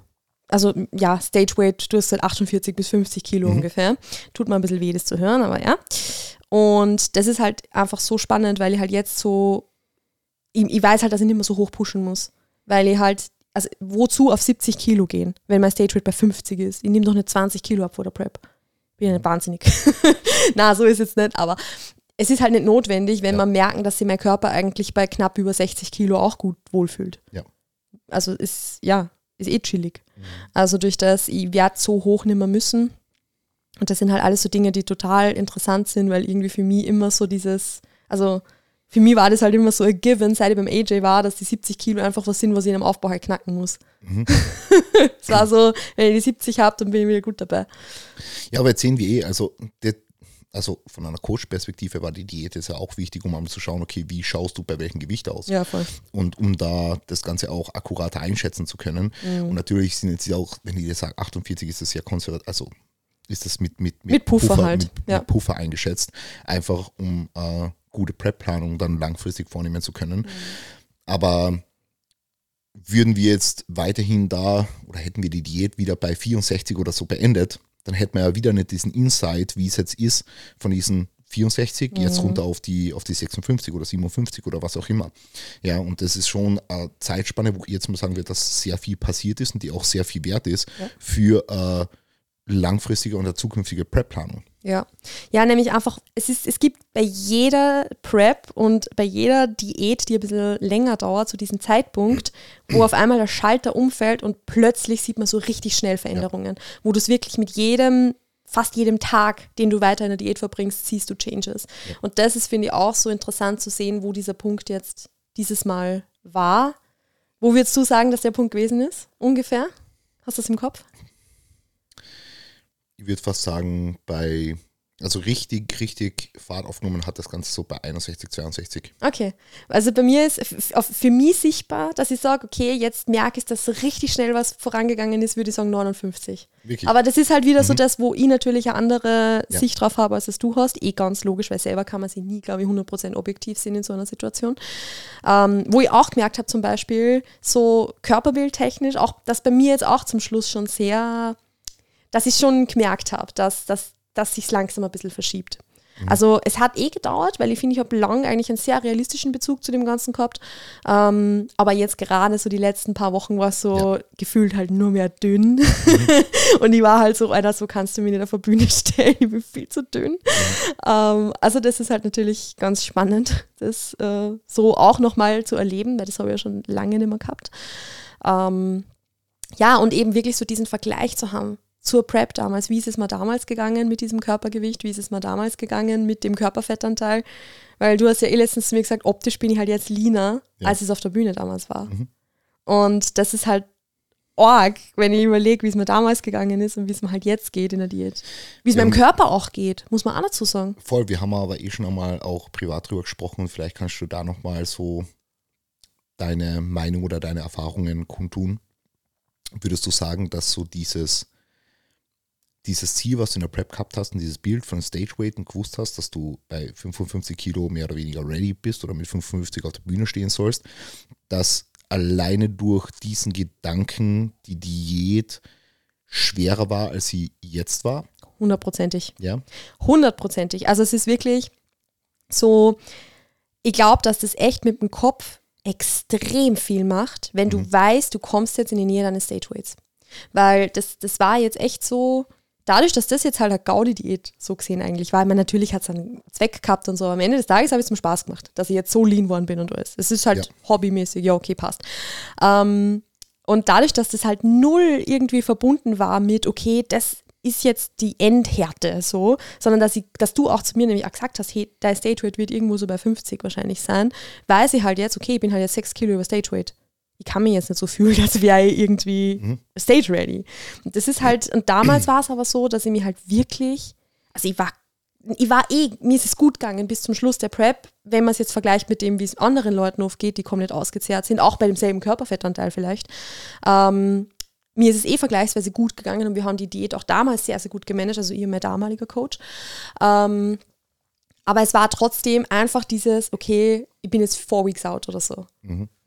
Speaker 2: also ja, Stage Weight, du hast halt 48 bis 50 Kilo mhm. ungefähr. Tut mir ein bisschen weh, das zu hören, aber ja. Und das ist halt einfach so spannend, weil ich halt jetzt so ich, ich weiß halt, dass ich nicht mehr so hoch pushen muss, weil ich halt, also wozu auf 70 Kilo gehen, wenn mein Stage Rate bei 50 ist? Ich nehme doch nicht 20 Kilo ab vor der Prep. Bin ja nicht wahnsinnig. Na, so ist es jetzt nicht, aber es ist halt nicht notwendig, wenn ja. man merken, dass sich mein Körper eigentlich bei knapp über 60 Kilo auch gut wohlfühlt.
Speaker 1: Ja.
Speaker 2: Also ist, ja, ist eh chillig. Mhm. Also durch das, ich werde so hoch nicht mehr müssen. Und das sind halt alles so Dinge, die total interessant sind, weil irgendwie für mich immer so dieses, also für mich war das halt immer so ein Given, seit ich beim AJ war, dass die 70 Kilo einfach was sind, was ich in einem Aufbau halt knacken muss. Mhm. es war so, wenn ich die 70 habe, dann bin ich wieder gut dabei.
Speaker 1: Ja, aber jetzt sehen wir eh, also, die, also von einer Coach-Perspektive war die Diät jetzt ja auch wichtig, um mal zu schauen, okay, wie schaust du bei welchem Gewicht aus?
Speaker 2: Ja, voll.
Speaker 1: Und um da das Ganze auch akkurater einschätzen zu können. Mhm. Und natürlich sind jetzt auch, wenn ich dir sage, 48 ist das ja konservativ, also ist das mit, mit,
Speaker 2: mit, mit Puffer, Puffer, halt.
Speaker 1: Mit, ja. mit Puffer eingeschätzt, einfach um äh, gute Prep-Planung dann langfristig vornehmen zu können. Mhm. Aber würden wir jetzt weiterhin da oder hätten wir die Diät wieder bei 64 oder so beendet, dann hätten wir ja wieder nicht diesen Insight, wie es jetzt ist, von diesen 64 mhm. jetzt runter auf die, auf die 56 oder 57 oder was auch immer. Ja, und das ist schon eine Zeitspanne, wo ich jetzt mal sagen würde, dass sehr viel passiert ist und die auch sehr viel wert ist ja. für äh, langfristige und zukünftige Prep-Planung.
Speaker 2: Ja. Ja, nämlich einfach, es, ist, es gibt bei jeder Prep und bei jeder Diät, die ein bisschen länger dauert, zu diesem Zeitpunkt, wo auf einmal der Schalter umfällt und plötzlich sieht man so richtig schnell Veränderungen, ja. wo du es wirklich mit jedem, fast jedem Tag, den du weiter in der Diät verbringst, siehst du Changes. Ja. Und das ist, finde ich, auch so interessant zu sehen, wo dieser Punkt jetzt dieses Mal war. Wo würdest du sagen, dass der Punkt gewesen ist? Ungefähr? Hast du das im Kopf?
Speaker 1: Ich würde fast sagen, bei, also richtig, richtig Fahrt aufgenommen hat das Ganze so bei 61, 62.
Speaker 2: Okay. Also bei mir ist für mich sichtbar, dass ich sage, okay, jetzt merke ich, dass richtig schnell was vorangegangen ist, würde ich sagen 59. Wirklich? Aber das ist halt wieder mhm. so das, wo ich natürlich eine andere ja. Sicht drauf habe, als es du hast. Eh ganz logisch, weil selber kann man sich nie, glaube ich, 100% objektiv sehen in so einer Situation. Ähm, wo ich auch gemerkt habe, zum Beispiel, so körperbildtechnisch, auch das bei mir jetzt auch zum Schluss schon sehr dass ich schon gemerkt habe, dass, dass, dass sich langsam ein bisschen verschiebt. Mhm. Also es hat eh gedauert, weil ich finde, ich habe lang eigentlich einen sehr realistischen Bezug zu dem Ganzen gehabt. Ähm, aber jetzt gerade so die letzten paar Wochen war es so ja. gefühlt halt nur mehr dünn. Mhm. und ich war halt so, Alter, so kannst du mich nicht auf der Bühne stellen, ich bin viel zu dünn. Mhm. Ähm, also das ist halt natürlich ganz spannend, das äh, so auch nochmal zu erleben, weil das habe ich ja schon lange nicht mehr gehabt. Ähm, ja, und eben wirklich so diesen Vergleich zu haben zur Prep damals. Wie ist es mal damals gegangen mit diesem Körpergewicht? Wie ist es mal damals gegangen mit dem Körperfettanteil? Weil du hast ja eh letztens zu mir gesagt, optisch bin ich halt jetzt leaner, ja. als es auf der Bühne damals war. Mhm. Und das ist halt arg, wenn ich überlege, wie es mir damals gegangen ist und wie es mir halt jetzt geht in der Diät. Wie es meinem Körper auch geht, muss man auch dazu sagen.
Speaker 1: Voll, wir haben aber eh schon einmal auch privat drüber gesprochen. Vielleicht kannst du da nochmal so deine Meinung oder deine Erfahrungen kundtun. Würdest du sagen, dass so dieses dieses Ziel, was du in der Prep gehabt hast und dieses Bild von Stage Weight und gewusst hast, dass du bei 55 Kilo mehr oder weniger ready bist oder mit 55 auf der Bühne stehen sollst, dass alleine durch diesen Gedanken die Diät schwerer war, als sie jetzt war?
Speaker 2: Hundertprozentig.
Speaker 1: Ja.
Speaker 2: Hundertprozentig. Also es ist wirklich so, ich glaube, dass das echt mit dem Kopf extrem viel macht, wenn du mhm. weißt, du kommst jetzt in die Nähe deines Stage Weights. Weil das, das war jetzt echt so, dadurch, dass das jetzt halt eine Gaudi-Diät so gesehen eigentlich war, ich meine, natürlich hat es einen Zweck gehabt und so, aber am Ende des Tages habe ich es mir Spaß gemacht, dass ich jetzt so lean worden bin und alles. Es ist halt
Speaker 1: Ja.
Speaker 2: hobbymäßig, ja, okay, passt. Ähm, und dadurch, dass das halt null irgendwie verbunden war mit, okay, das ist jetzt die Endhärte so, sondern dass, ich, dass du auch zu mir nämlich auch gesagt hast, hey, dein Stage Weight wird irgendwo so bei 50 wahrscheinlich sein, weiß ich halt jetzt, okay, ich bin halt jetzt 6 Kilo über Stage Weight. Ich kann mich jetzt nicht so fühlen, als wäre ich irgendwie Stage ready. Und das ist halt, und damals war es aber so, dass ich mir halt wirklich, also ich war ich war eh, mir ist es gut gegangen bis zum Schluss der Prep, wenn man es jetzt vergleicht mit dem, wie es anderen Leuten oft geht, die komplett ausgezehrt sind, auch bei demselben Körperfettanteil vielleicht. Ähm, mir ist es eh vergleichsweise gut gegangen und wir haben die Diät auch damals sehr, sehr gut gemanagt, also ihr mein damaliger Coach. Ähm, aber es war trotzdem einfach dieses, okay, ich bin jetzt four weeks out oder so.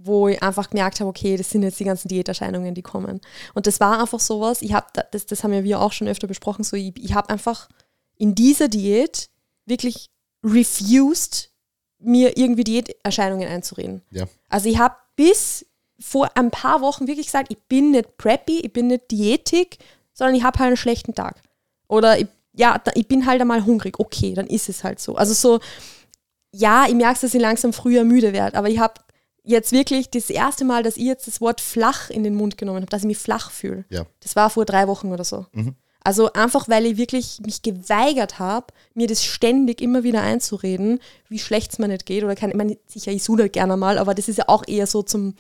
Speaker 2: Wo ich einfach gemerkt habe, okay, das sind jetzt die ganzen Diäterscheinungen, die kommen. Und das war einfach sowas, ich habe, das, das haben ja wir auch schon öfter besprochen, so ich, ich habe einfach in dieser Diät wirklich refused, mir irgendwie Diäterscheinungen einzureden.
Speaker 1: Ja.
Speaker 2: Also ich habe bis vor ein paar Wochen wirklich gesagt, ich bin nicht preppy, ich bin nicht diätig, sondern ich habe halt einen schlechten Tag. Oder ich, ja, da, ich bin halt einmal hungrig. Okay, dann ist es halt so. Also so, ja, ich merke, dass ich langsam früher müde werde, aber ich habe jetzt wirklich das erste Mal, dass ich jetzt das Wort flach in den Mund genommen habe, dass ich mich flach fühle.
Speaker 1: Ja.
Speaker 2: Das war vor drei Wochen oder so. Also einfach, weil ich wirklich mich geweigert habe, mir das ständig immer wieder einzureden, wie schlecht es mir nicht geht. Oder kann, ich meine, sicher, ich sude gerne mal, aber das ist ja auch eher so zum,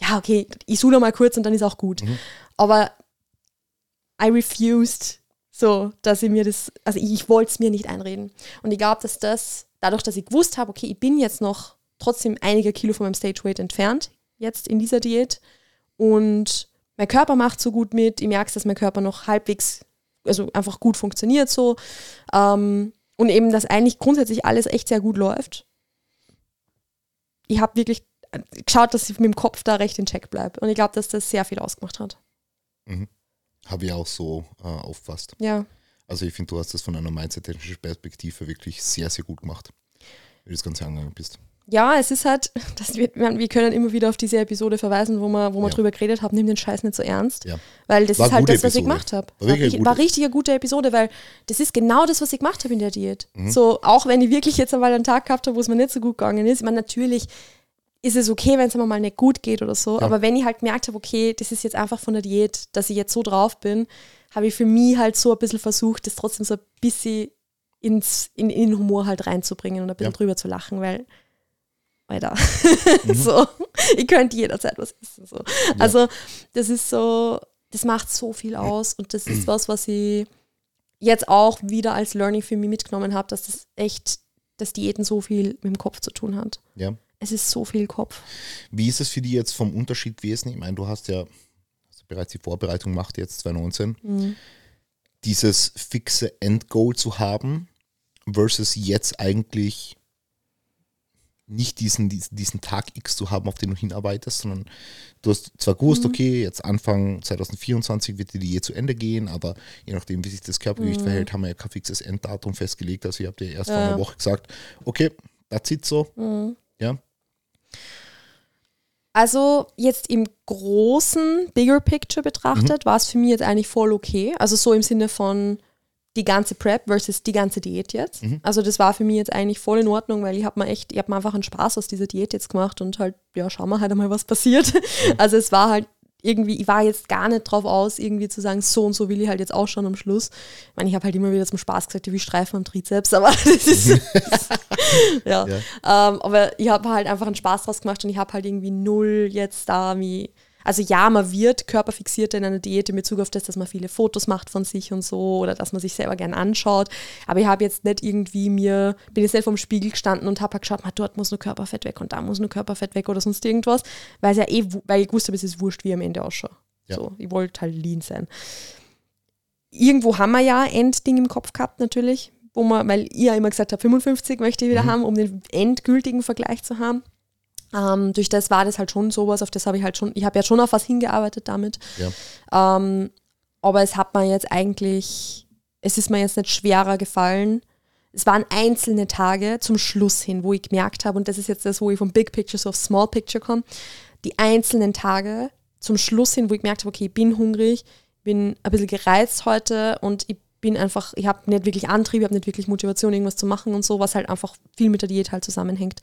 Speaker 2: ja, okay, ich sude mal kurz und dann ist auch gut. Aber I refused, so, dass ich mir das, also ich, ich wollte es mir nicht einreden. Und ich glaube, dass das, dadurch, dass ich gewusst habe, okay, ich bin jetzt noch trotzdem einige Kilo von meinem Stage Weight entfernt, jetzt in dieser Diät. Und mein Körper macht so gut mit, ich merke, dass mein Körper noch halbwegs, also einfach gut funktioniert so. Ähm, und eben, dass eigentlich grundsätzlich alles echt sehr gut läuft. Ich habe wirklich geschaut, dass ich mit dem Kopf da recht in Check bleibe. Und ich glaube, dass das sehr viel ausgemacht hat.
Speaker 1: Habe ich auch so äh, auffasst.
Speaker 2: Ja.
Speaker 1: Also ich finde, du hast das von einer mindset-technischen Perspektive wirklich sehr, sehr gut gemacht, wie du das Ganze angegangen bist.
Speaker 2: Ja, es ist halt, dass wir, wir können immer wieder auf diese Episode verweisen, wo wir, wo wir
Speaker 1: Ja.
Speaker 2: drüber geredet haben, nimm den Scheiß nicht so ernst.
Speaker 1: Ja.
Speaker 2: Weil das
Speaker 1: War
Speaker 2: ist halt das, was ich
Speaker 1: Episode.
Speaker 2: gemacht habe.
Speaker 1: War
Speaker 2: War, richtig-
Speaker 1: gute-
Speaker 2: war richtig eine gute Episode, weil das ist genau das, was ich gemacht habe in der Diät.
Speaker 1: Mhm.
Speaker 2: So, auch wenn ich wirklich jetzt einmal einen Tag gehabt habe, wo es mir nicht so gut gegangen ist. Ich meine, natürlich ist es okay, wenn es mir mal nicht gut geht oder so. Aber wenn ich halt gemerkt habe, okay, das ist jetzt einfach von der Diät, dass ich jetzt so drauf bin, habe ich für mich halt so ein bisschen versucht, das trotzdem so ein bisschen ins, in, in den Humor halt reinzubringen und ein bisschen
Speaker 1: Ja.
Speaker 2: drüber zu lachen, weil, Alter, so, ich könnte jederzeit was essen. So. Also, das ist so, das macht so viel aus und das ist was, was ich jetzt auch wieder als Learning für mich mitgenommen habe, dass das echt, dass Diäten so viel mit dem Kopf zu tun hat.
Speaker 1: Ja.
Speaker 2: Es ist so viel Kopf.
Speaker 1: Wie ist es für dich jetzt vom Unterschied gewesen? Ich meine, du hast ja hast ja bereits die Vorbereitung gemacht, jetzt 2019. Dieses fixe Endgoal zu haben versus jetzt eigentlich nicht diesen, diesen, diesen Tag X zu haben, auf den du hinarbeitest, sondern du hast zwar gewusst, okay, jetzt Anfang 2024 wird die Diät zu Ende gehen, aber je nachdem, wie sich das Körpergewicht verhält, haben wir ja kein fixes Enddatum festgelegt. Also ich habe dir erst vor
Speaker 2: Ja.
Speaker 1: einer Woche gesagt, okay, that's it so. Ja,
Speaker 2: Also jetzt im großen, bigger picture betrachtet, war es für mich jetzt eigentlich voll okay. Also so im Sinne von die ganze Prep versus die ganze Diät jetzt. Also das war für mich jetzt eigentlich voll in Ordnung, weil ich habe mir echt, ich habe mir einfach einen Spaß aus dieser Diät jetzt gemacht und halt, ja, schauen wir halt einmal, was passiert. Also es war halt irgendwie, ich war jetzt gar nicht drauf aus, irgendwie zu sagen, so und so will ich halt jetzt auch schon am Schluss. Ich meine, ich habe halt immer wieder zum Spaß gesagt, wie Streifen am Trizeps, aber das ist, ja.
Speaker 1: Ja.
Speaker 2: Ähm, aber ich habe halt einfach einen Spaß draus gemacht und ich habe halt irgendwie null jetzt da wie. Also ja, man wird körperfixierter in einer Diät in Bezug auf das, dass man viele Fotos macht von sich und so oder dass man sich selber gern anschaut. Aber ich habe jetzt nicht irgendwie mir, bin jetzt nicht vorm Spiegel gestanden und habe halt geschaut, "Ma, dort muss nur Körperfett weg und da muss nur Körperfett weg oder sonst irgendwas, weil es ja eh, weil ich wusste, es ist wurscht, wie ich am Ende ausschaue.
Speaker 1: Ja.
Speaker 2: So, ich wollte halt lean sein. Irgendwo haben wir ja ein Endding im Kopf gehabt natürlich, wo man, weil ihr ja immer gesagt habt, 55 möchte ich wieder haben, um den endgültigen Vergleich zu haben. Ähm, durch das war das halt schon sowas, auf das habe ich halt schon, ich habe ja schon auf was hingearbeitet damit.
Speaker 1: ja.
Speaker 2: Ähm, aber es hat mir jetzt eigentlich, es ist mir jetzt nicht schwerer gefallen. Es waren einzelne Tage zum Schluss hin, wo ich gemerkt habe, und das ist jetzt das, wo ich vom Big Picture so auf Small Picture komme, die einzelnen Tage zum Schluss hin, wo ich gemerkt habe, okay, ich bin hungrig, bin ein bisschen gereizt heute und ich bin einfach, ich habe nicht wirklich Antrieb, ich habe nicht wirklich Motivation, irgendwas zu machen und so, was halt einfach viel mit der Diät halt zusammenhängt.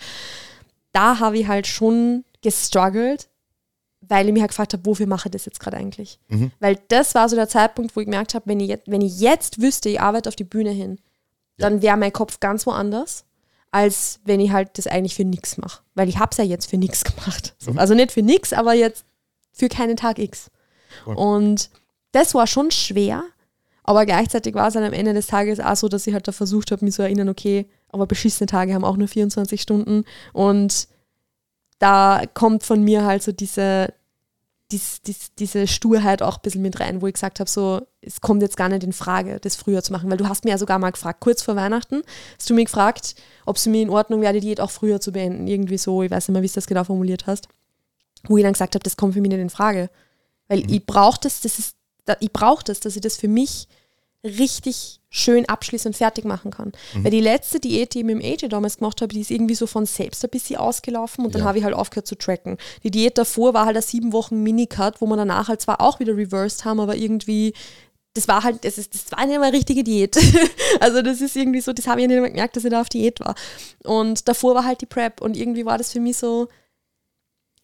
Speaker 2: Da habe ich halt schon gestruggelt, weil ich mich halt gefragt habe, wofür mache ich das jetzt gerade eigentlich?
Speaker 1: Mhm.
Speaker 2: Weil das war so der Zeitpunkt, wo ich gemerkt habe, wenn ich, jetzt, wenn ich jetzt wüsste, ich arbeite auf die Bühne hin,
Speaker 1: Ja.
Speaker 2: dann wäre mein Kopf ganz woanders, als wenn ich halt das eigentlich für nichts mache. Weil ich habe es ja jetzt für nichts gemacht. So,
Speaker 1: Mhm.
Speaker 2: Also nicht für nichts, aber jetzt für keinen Tag X.
Speaker 1: Cool.
Speaker 2: Und das war schon schwer, aber gleichzeitig war es dann am Ende des Tages auch so, dass ich halt da versucht habe, mich zu erinnern, okay, aber beschissene Tage haben auch nur 24 Stunden. Und da kommt von mir halt so diese, dies, dies, diese Sturheit auch ein bisschen mit rein, wo ich gesagt habe, so, es kommt jetzt gar nicht in Frage, das früher zu machen, weil du hast mir ja sogar mal gefragt, kurz vor Weihnachten, hast du mich gefragt, ob es mir in Ordnung wäre, die Diät auch früher zu beenden, irgendwie so, ich weiß nicht mehr, wie du das genau formuliert hast, wo ich dann gesagt habe, das kommt für mich nicht in Frage, weil ich brauche das, das ist, ich brauche das, dass ich das für mich richtig schön abschließen und fertig machen kann. Weil die letzte Diät, die ich mit dem AJ damals gemacht habe, die ist irgendwie so von selbst ein bisschen ausgelaufen und dann
Speaker 1: Ja.
Speaker 2: habe ich halt aufgehört zu tracken. Die Diät davor war halt ein sieben Wochen Minicut, wo wir danach halt zwar auch wieder reversed haben, aber irgendwie das war halt, das, ist, das war nicht mal eine richtige Diät. also das ist irgendwie so, das habe ich ja nicht mehr gemerkt, dass ich da auf Diät war. Und davor war halt die Prep und irgendwie war das für mich so,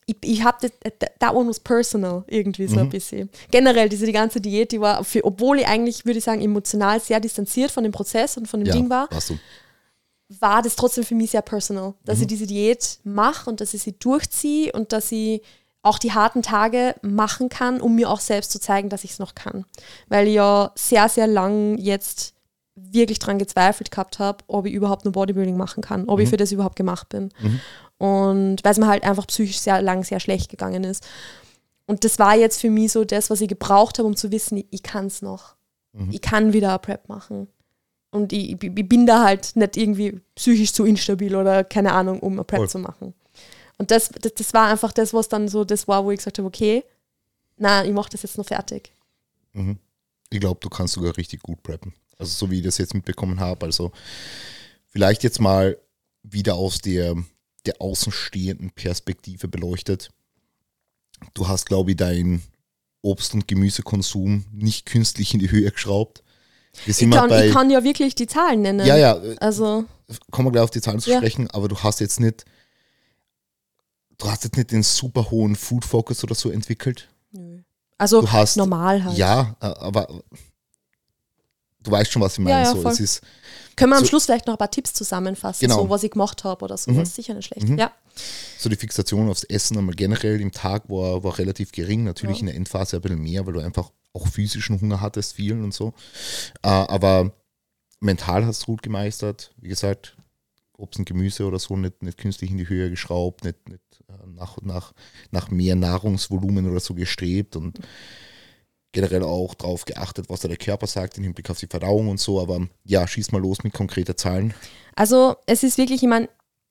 Speaker 2: ich, ich habe das, that one was personal irgendwie so ein bisschen. Generell, diese die ganze Diät, die war, für, obwohl ich eigentlich, würde ich sagen, emotional sehr distanziert von dem Prozess und von dem
Speaker 1: Ja,
Speaker 2: Ding war, war das trotzdem für mich sehr personal, dass
Speaker 1: Mhm.
Speaker 2: ich diese Diät mache und dass ich sie durchziehe und dass ich auch die harten Tage machen kann, um mir auch selbst zu zeigen, dass ich es noch kann. Weil ich ja sehr, sehr lang jetzt wirklich dran gezweifelt gehabt habe, ob ich überhaupt nur Bodybuilding machen kann, ob ich für das überhaupt gemacht bin. Und weil es mir halt einfach psychisch sehr lang sehr schlecht gegangen ist. Und das war jetzt für mich so das, was ich gebraucht habe, um zu wissen, ich, ich kann es noch. Ich kann wieder eine Prep machen. Und ich, ich, ich bin da halt nicht irgendwie psychisch zu instabil oder keine Ahnung, um eine Prep
Speaker 1: Voll.
Speaker 2: zu machen. Und das, das, das war einfach das, was dann so das war, wo ich gesagt habe, okay, na, ich mache das jetzt noch fertig.
Speaker 1: Ich glaube, du kannst sogar richtig gut preppen. Also so wie ich das jetzt mitbekommen habe. Also vielleicht jetzt mal wieder aus der, der außenstehenden Perspektive beleuchtet. Du hast, glaube ich, deinen Obst- und Gemüsekonsum nicht künstlich in die Höhe geschraubt. Wir
Speaker 2: Ich kann,
Speaker 1: bei,
Speaker 2: ich kann ja wirklich die Zahlen nennen.
Speaker 1: ja, ja, äh,
Speaker 2: Also,
Speaker 1: kommen wir gleich auf die Zahlen zu
Speaker 2: Ja.
Speaker 1: sprechen, aber du hast jetzt nicht, du hast jetzt nicht den super hohen Food Focus oder so entwickelt.
Speaker 2: nö. Also
Speaker 1: Du hast-
Speaker 2: normal halt.
Speaker 1: Ja, aber du weißt schon, was ich meine.
Speaker 2: Ja, ja,
Speaker 1: so,
Speaker 2: voll.
Speaker 1: es ist,
Speaker 2: Können wir am
Speaker 1: so-
Speaker 2: Schluss vielleicht noch ein paar Tipps zusammenfassen,
Speaker 1: Genau.
Speaker 2: so was ich gemacht habe oder so.
Speaker 1: Mhm.
Speaker 2: Das ist sicher nicht schlecht.
Speaker 1: Mhm.
Speaker 2: Ja.
Speaker 1: so die Fixation aufs Essen einmal generell im Tag war, war relativ gering. Natürlich
Speaker 2: Ja.
Speaker 1: in der Endphase ein bisschen mehr, weil du einfach auch physischen Hunger hattest, vielen und so. Äh, aber mental hast du gut gemeistert. Wie gesagt, Obst und Gemüse oder so nicht, nicht künstlich in die Höhe geschraubt, nicht, nicht äh, nach, nach, nach mehr Nahrungsvolumen oder so gestrebt und generell auch darauf geachtet, was da der Körper sagt im Hinblick auf die Verdauung und so. Aber ja, schieß mal los mit konkreten Zahlen.
Speaker 2: Also es ist wirklich, ich meine,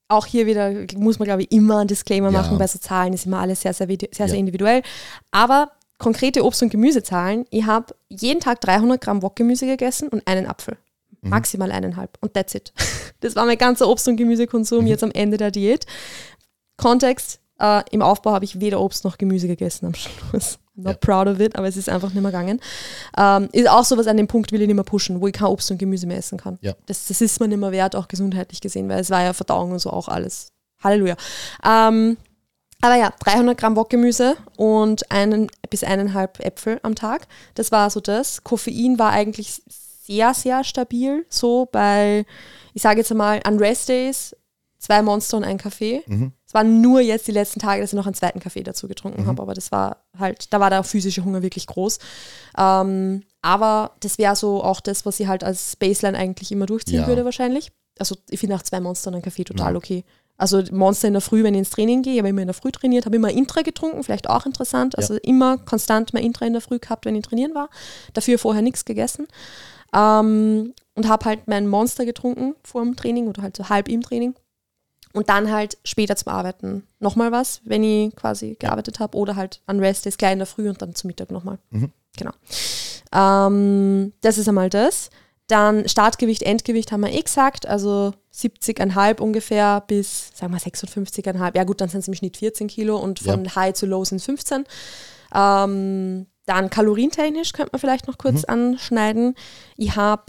Speaker 2: auch hier wieder muss man, glaube ich, immer einen Disclaimer
Speaker 1: Ja.
Speaker 2: machen, bei so Zahlen ist immer alles sehr, sehr, vide- sehr,
Speaker 1: Ja.
Speaker 2: sehr individuell. Aber konkrete Obst- und Gemüsezahlen, ich habe jeden Tag 300 Gramm Wokgemüse gegessen und einen Apfel.
Speaker 1: Mhm.
Speaker 2: Maximal eineinhalb. Und that's it. Das war mein ganzer Obst- und Gemüsekonsum
Speaker 1: Mhm.
Speaker 2: jetzt am Ende der Diät. Kontext, äh, im Aufbau habe ich weder Obst noch Gemüse gegessen am Schluss. Not
Speaker 1: Ja.
Speaker 2: proud of it, aber es ist einfach nicht mehr gegangen. Ähm, ist auch sowas an dem Punkt, will ich nicht mehr pushen, wo ich kein Obst und Gemüse mehr essen kann.
Speaker 1: Ja.
Speaker 2: Das, das ist mir nicht mehr wert, auch gesundheitlich gesehen, weil es war ja Verdauung und so auch alles. Halleluja. Ähm, aber ja, 300 Gramm Wokgemüse und einen bis eineinhalb Äpfel am Tag. Das war so das. Koffein war eigentlich sehr, sehr stabil. So bei, ich sage jetzt einmal, an Rest Days zwei Monster und ein Kaffee.
Speaker 1: Mhm.
Speaker 2: Es waren nur jetzt die letzten Tage, dass ich noch einen zweiten Kaffee dazu getrunken habe, aber das war halt, da war der physische Hunger wirklich groß. Ähm, aber das wäre so auch das, was ich halt als Baseline eigentlich immer durchziehen
Speaker 1: Ja.
Speaker 2: würde wahrscheinlich. Also ich finde auch zwei Monster und ein Kaffee total
Speaker 1: Ja.
Speaker 2: okay. Also Monster in der Früh, wenn ich ins Training gehe, habe immer in der Früh trainiert, habe immer Intra getrunken, vielleicht auch interessant. Also immer konstant mein Intra in der Früh gehabt, wenn ich trainieren war. Dafür vorher nichts gegessen. Ähm, und habe halt mein Monster getrunken vor dem Training oder halt so halb im Training. Und dann halt später zum Arbeiten nochmal was, wenn ich quasi gearbeitet habe. Oder halt an Rest Days gleich in der Früh und dann zum Mittag nochmal.
Speaker 1: Mhm.
Speaker 2: Genau. Ähm, das ist einmal das. Dann Startgewicht, Endgewicht haben wir eh gesagt. Also 70,5 ungefähr bis, sagen wir 56,5. Ja gut, dann sind es im Schnitt 14 Kilo und von High zu Low sind 15. Ähm, Dann kalorientechnisch könnte man vielleicht noch kurz anschneiden. Ich habe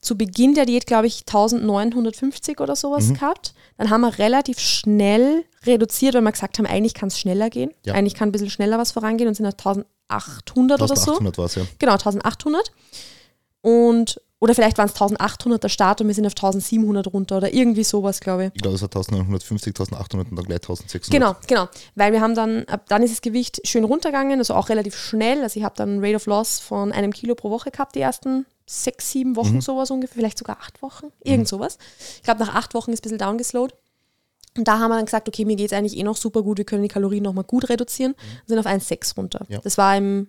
Speaker 2: zu Beginn der Diät, glaube ich, 1950 oder sowas gehabt. Dann haben wir relativ schnell reduziert, weil wir gesagt haben, eigentlich kann es schneller gehen.
Speaker 1: Ja.
Speaker 2: Eigentlich kann ein bisschen schneller was vorangehen und sind auf 1800 oder so.
Speaker 1: 1800 war es ja.
Speaker 2: Genau, 1800. Und, oder vielleicht waren es 1800 der Start und wir sind auf 1700 runter oder irgendwie sowas, glaube ich.
Speaker 1: Ich glaube, es war 1950, 1800 und dann gleich 1600.
Speaker 2: Genau, genau. Weil wir haben dann, dann ist das Gewicht schön runtergegangen, also auch relativ schnell. Also ich habe dann Rate of Loss von einem Kilo pro Woche gehabt, die ersten sechs, sieben Wochen sowas ungefähr, vielleicht sogar acht Wochen, irgend sowas. Ich glaube, nach acht Wochen ist ein bisschen downgeslowed. Und da haben wir dann gesagt, okay, mir geht es eigentlich eh noch super gut, wir können die Kalorien nochmal gut reduzieren und sind auf 1,6 runter.
Speaker 1: Ja.
Speaker 2: Das war im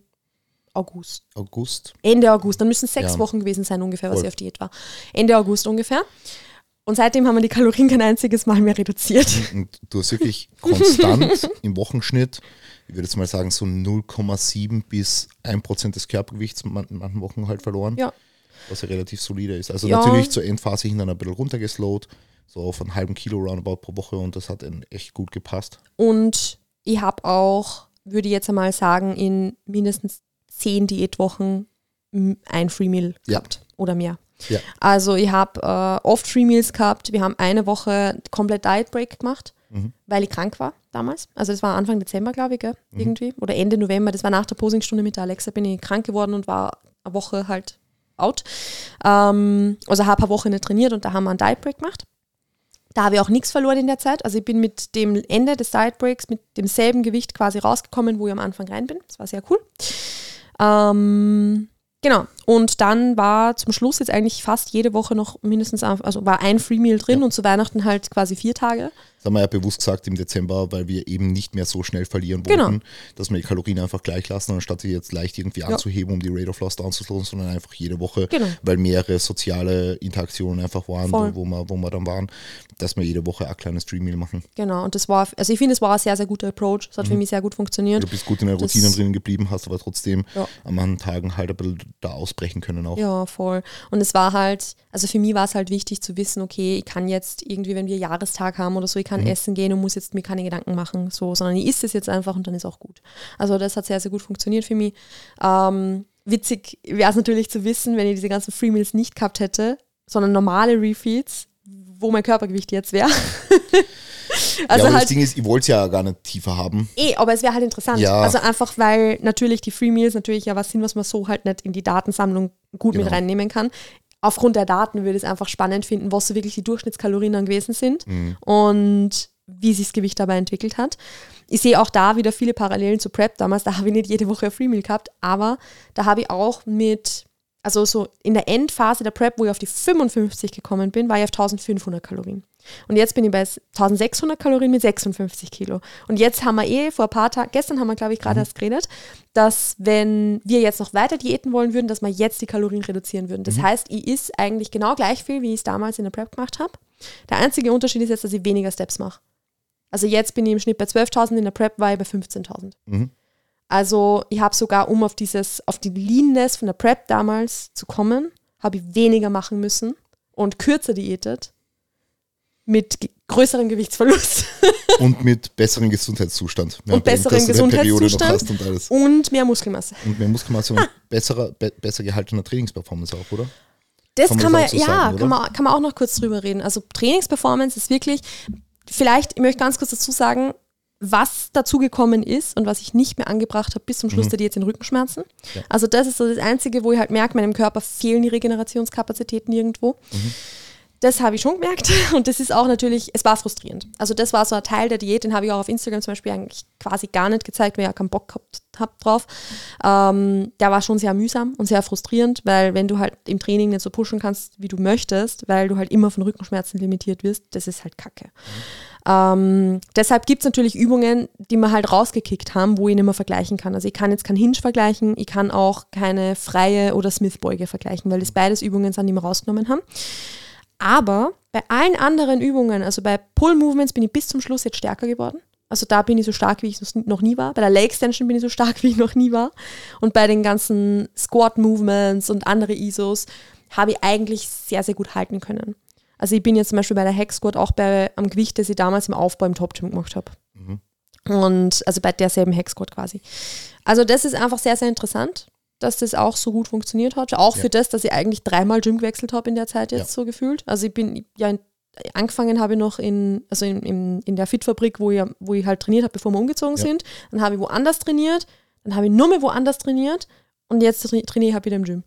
Speaker 2: August.
Speaker 1: August.
Speaker 2: Ende August, dann müssen sechs
Speaker 1: Ja.
Speaker 2: Wochen gewesen sein ungefähr, was
Speaker 1: Voll.
Speaker 2: ich auf Diät war. Ende August ungefähr. Und seitdem haben wir die Kalorien kein einziges Mal mehr reduziert.
Speaker 1: Und du hast wirklich konstant im Wochenschnitt, ich würde jetzt mal sagen, so 0,7 bis 1% des Körpergewichts in man- in manchen Wochen halt verloren.
Speaker 2: Ja.
Speaker 1: Was ja relativ solide ist. Also
Speaker 2: Ja.
Speaker 1: natürlich zur Endphase hin dann ein bisschen runtergeslowt, so auf einen halben Kilo roundabout pro Woche und das hat echt gut gepasst.
Speaker 2: Und ich habe auch, würde ich jetzt einmal sagen, in mindestens zehn Diätwochen ein Free Meal
Speaker 1: Ja.
Speaker 2: gehabt oder mehr.
Speaker 1: Ja.
Speaker 2: Also ich habe äh, oft Free Meals gehabt. Wir haben eine Woche komplett Diet Break gemacht,
Speaker 1: Mhm.
Speaker 2: weil ich krank war damals. Also das war Anfang Dezember, glaube ich, gell? irgendwie. Oder Ende November. Das war nach der Posingstunde mit der Alexa, bin ich krank geworden und war eine Woche halt out. Ähm, also habe eine Woche nicht trainiert und da haben wir einen Diet Break gemacht. Da habe ich auch nichts verloren in der Zeit. Also ich bin mit dem Ende des Diet Breaks mit demselben Gewicht quasi rausgekommen, wo ich am Anfang rein bin. Das war sehr cool. Ähm, genau. Und dann war zum Schluss jetzt eigentlich fast jede Woche noch mindestens, ein- also war ein Free Meal drin
Speaker 1: Ja.
Speaker 2: und zu Weihnachten halt quasi vier Tage.
Speaker 1: Das haben wir ja bewusst gesagt im Dezember, weil wir eben nicht mehr so schnell verlieren
Speaker 2: Genau.
Speaker 1: wollten, dass wir die Kalorien einfach gleich lassen, anstatt sie jetzt leicht irgendwie anzuheben, um die Rate of Loss downzuslowen, sondern einfach jede Woche,
Speaker 2: Genau.
Speaker 1: weil mehrere soziale Interaktionen einfach waren,
Speaker 2: Voll.
Speaker 1: wo, wir, wo wir dann waren, dass wir jede Woche ein kleines Stream Meal machen.
Speaker 2: Genau. Und das war, also ich finde, es war ein sehr, sehr guter Approach. Es hat für mich sehr gut funktioniert.
Speaker 1: Du bist gut in der
Speaker 2: Das-
Speaker 1: Routine drinnen geblieben, hast aber trotzdem
Speaker 2: Ja.
Speaker 1: an manchen Tagen halt ein bisschen da ausbrechen können auch.
Speaker 2: Ja, voll. Und es war halt, also für mich war es halt wichtig zu wissen, okay, ich kann jetzt irgendwie, wenn wir Jahrestag haben oder so, ich kann essen gehen und muss jetzt mir keine Gedanken machen, so, sondern ich esse es jetzt einfach und dann ist auch gut. Also das hat sehr, sehr gut funktioniert für mich. Ähm, witzig wäre es natürlich zu wissen, wenn ich diese ganzen Free Meals nicht gehabt hätte, sondern normale Refeeds, wo mein Körpergewicht jetzt wäre.
Speaker 1: ja,
Speaker 2: also
Speaker 1: das
Speaker 2: halt
Speaker 1: Ding ist, ich wollte es ja gar nicht tiefer haben.
Speaker 2: Eh, aber es wäre halt interessant.
Speaker 1: Ja.
Speaker 2: Also einfach, weil natürlich die Free Meals natürlich ja was sind, was man so halt nicht in die Datensammlung gut mit
Speaker 1: Genau.
Speaker 2: reinnehmen kann. Aufgrund der Daten würde ich es einfach spannend finden, was so wirklich die Durchschnittskalorien dann gewesen sind
Speaker 1: Mhm.
Speaker 2: und wie sich das Gewicht dabei entwickelt hat. Ich sehe auch da wieder viele Parallelen zu Prep damals. Da habe ich nicht jede Woche ein Free Meal gehabt, aber da habe ich auch mit, also so in der Endphase der Prep, wo ich auf die 55 gekommen bin, war ich auf 1500 Kalorien. Und jetzt bin ich bei 1600 Kalorien mit 56 Kilo. Und jetzt haben wir eh vor ein paar Tagen, gestern haben wir, glaube ich, gerade erst geredet, dass wenn wir jetzt noch weiter diäten wollen würden, dass wir jetzt die Kalorien reduzieren würden. Das heißt, ich is eigentlich genau gleich viel, wie ich es damals in der Prep gemacht habe. Der einzige Unterschied ist jetzt, dass ich weniger Steps mache. Also jetzt bin ich im Schnitt bei 12.000, in der Prep war ich bei 15.000.
Speaker 1: Mhm.
Speaker 2: Also ich habe sogar, um auf dieses, auf die Leanness von der Prep damals zu kommen, habe ich weniger machen müssen und kürzer diätet mit größerem Gewichtsverlust
Speaker 1: Und mit besserem Gesundheitszustand.
Speaker 2: Und
Speaker 1: noch
Speaker 2: Gesundheitszustand.
Speaker 1: Und,
Speaker 2: und mehr Muskelmasse.
Speaker 1: und mehr Muskelmasse und besserer, be besser gehaltener Trainingsperformance auch, oder?
Speaker 2: Das
Speaker 1: Kann
Speaker 2: kann
Speaker 1: man
Speaker 2: man,
Speaker 1: das so
Speaker 2: ja,
Speaker 1: sagen,
Speaker 2: kann, man, kann man auch noch kurz drüber reden. Also Trainingsperformance ist wirklich, vielleicht, ich möchte ganz kurz dazu sagen, was dazugekommen ist und was ich nicht mehr angebracht habe bis zum Schluss der Diät sind Rückenschmerzen.
Speaker 1: Ja.
Speaker 2: Also das ist so das Einzige, wo ich halt merke, meinem Körper fehlen die Regenerationskapazitäten irgendwo. Das habe ich schon gemerkt und das ist auch natürlich, es war frustrierend. Also das war so ein Teil der Diät, den habe ich auch auf Instagram zum Beispiel eigentlich quasi gar nicht gezeigt, weil ich ja keinen Bock gehabt habe drauf. Ähm, der war schon sehr mühsam und sehr frustrierend, weil wenn du halt im Training nicht so pushen kannst, wie du möchtest, weil du halt immer von Rückenschmerzen limitiert wirst, das ist halt kacke. Ähm, deshalb gibt es natürlich Übungen, die wir halt rausgekickt haben, wo ich nicht mehr vergleichen kann. Also ich kann jetzt kein Hinge vergleichen, ich kann auch keine freie oder Smith-Beuge vergleichen, weil das beides Übungen sind, die wir rausgenommen haben. Aber bei allen anderen Übungen, also bei Pull-Movements bin ich bis zum Schluss jetzt stärker geworden. Also da bin ich so stark, wie ich noch nie war. Bei der Leg Extension bin ich so stark, wie ich noch nie war. Und bei den ganzen Squat-Movements und andere ISOs habe ich eigentlich sehr, sehr gut halten können. Also ich bin jetzt zum Beispiel bei der Hex Squat auch bei, am Gewicht, das ich damals im Aufbau im Top Gym gemacht habe. Und also bei derselben Hexcode quasi. Also das ist einfach sehr, sehr interessant, dass das auch so gut funktioniert hat. Auch
Speaker 1: Ja.
Speaker 2: für das, dass ich eigentlich dreimal Gym gewechselt habe in der Zeit jetzt
Speaker 1: Ja.
Speaker 2: so gefühlt. Also ich bin ja in, angefangen habe ich noch in, also in, in, in der Fitfabrik, wo ich, wo ich halt trainiert habe, bevor wir umgezogen
Speaker 1: Ja.
Speaker 2: sind. Dann habe ich woanders trainiert, dann habe ich nur mehr woanders trainiert und jetzt tra- trainiere ich halt wieder im Gym.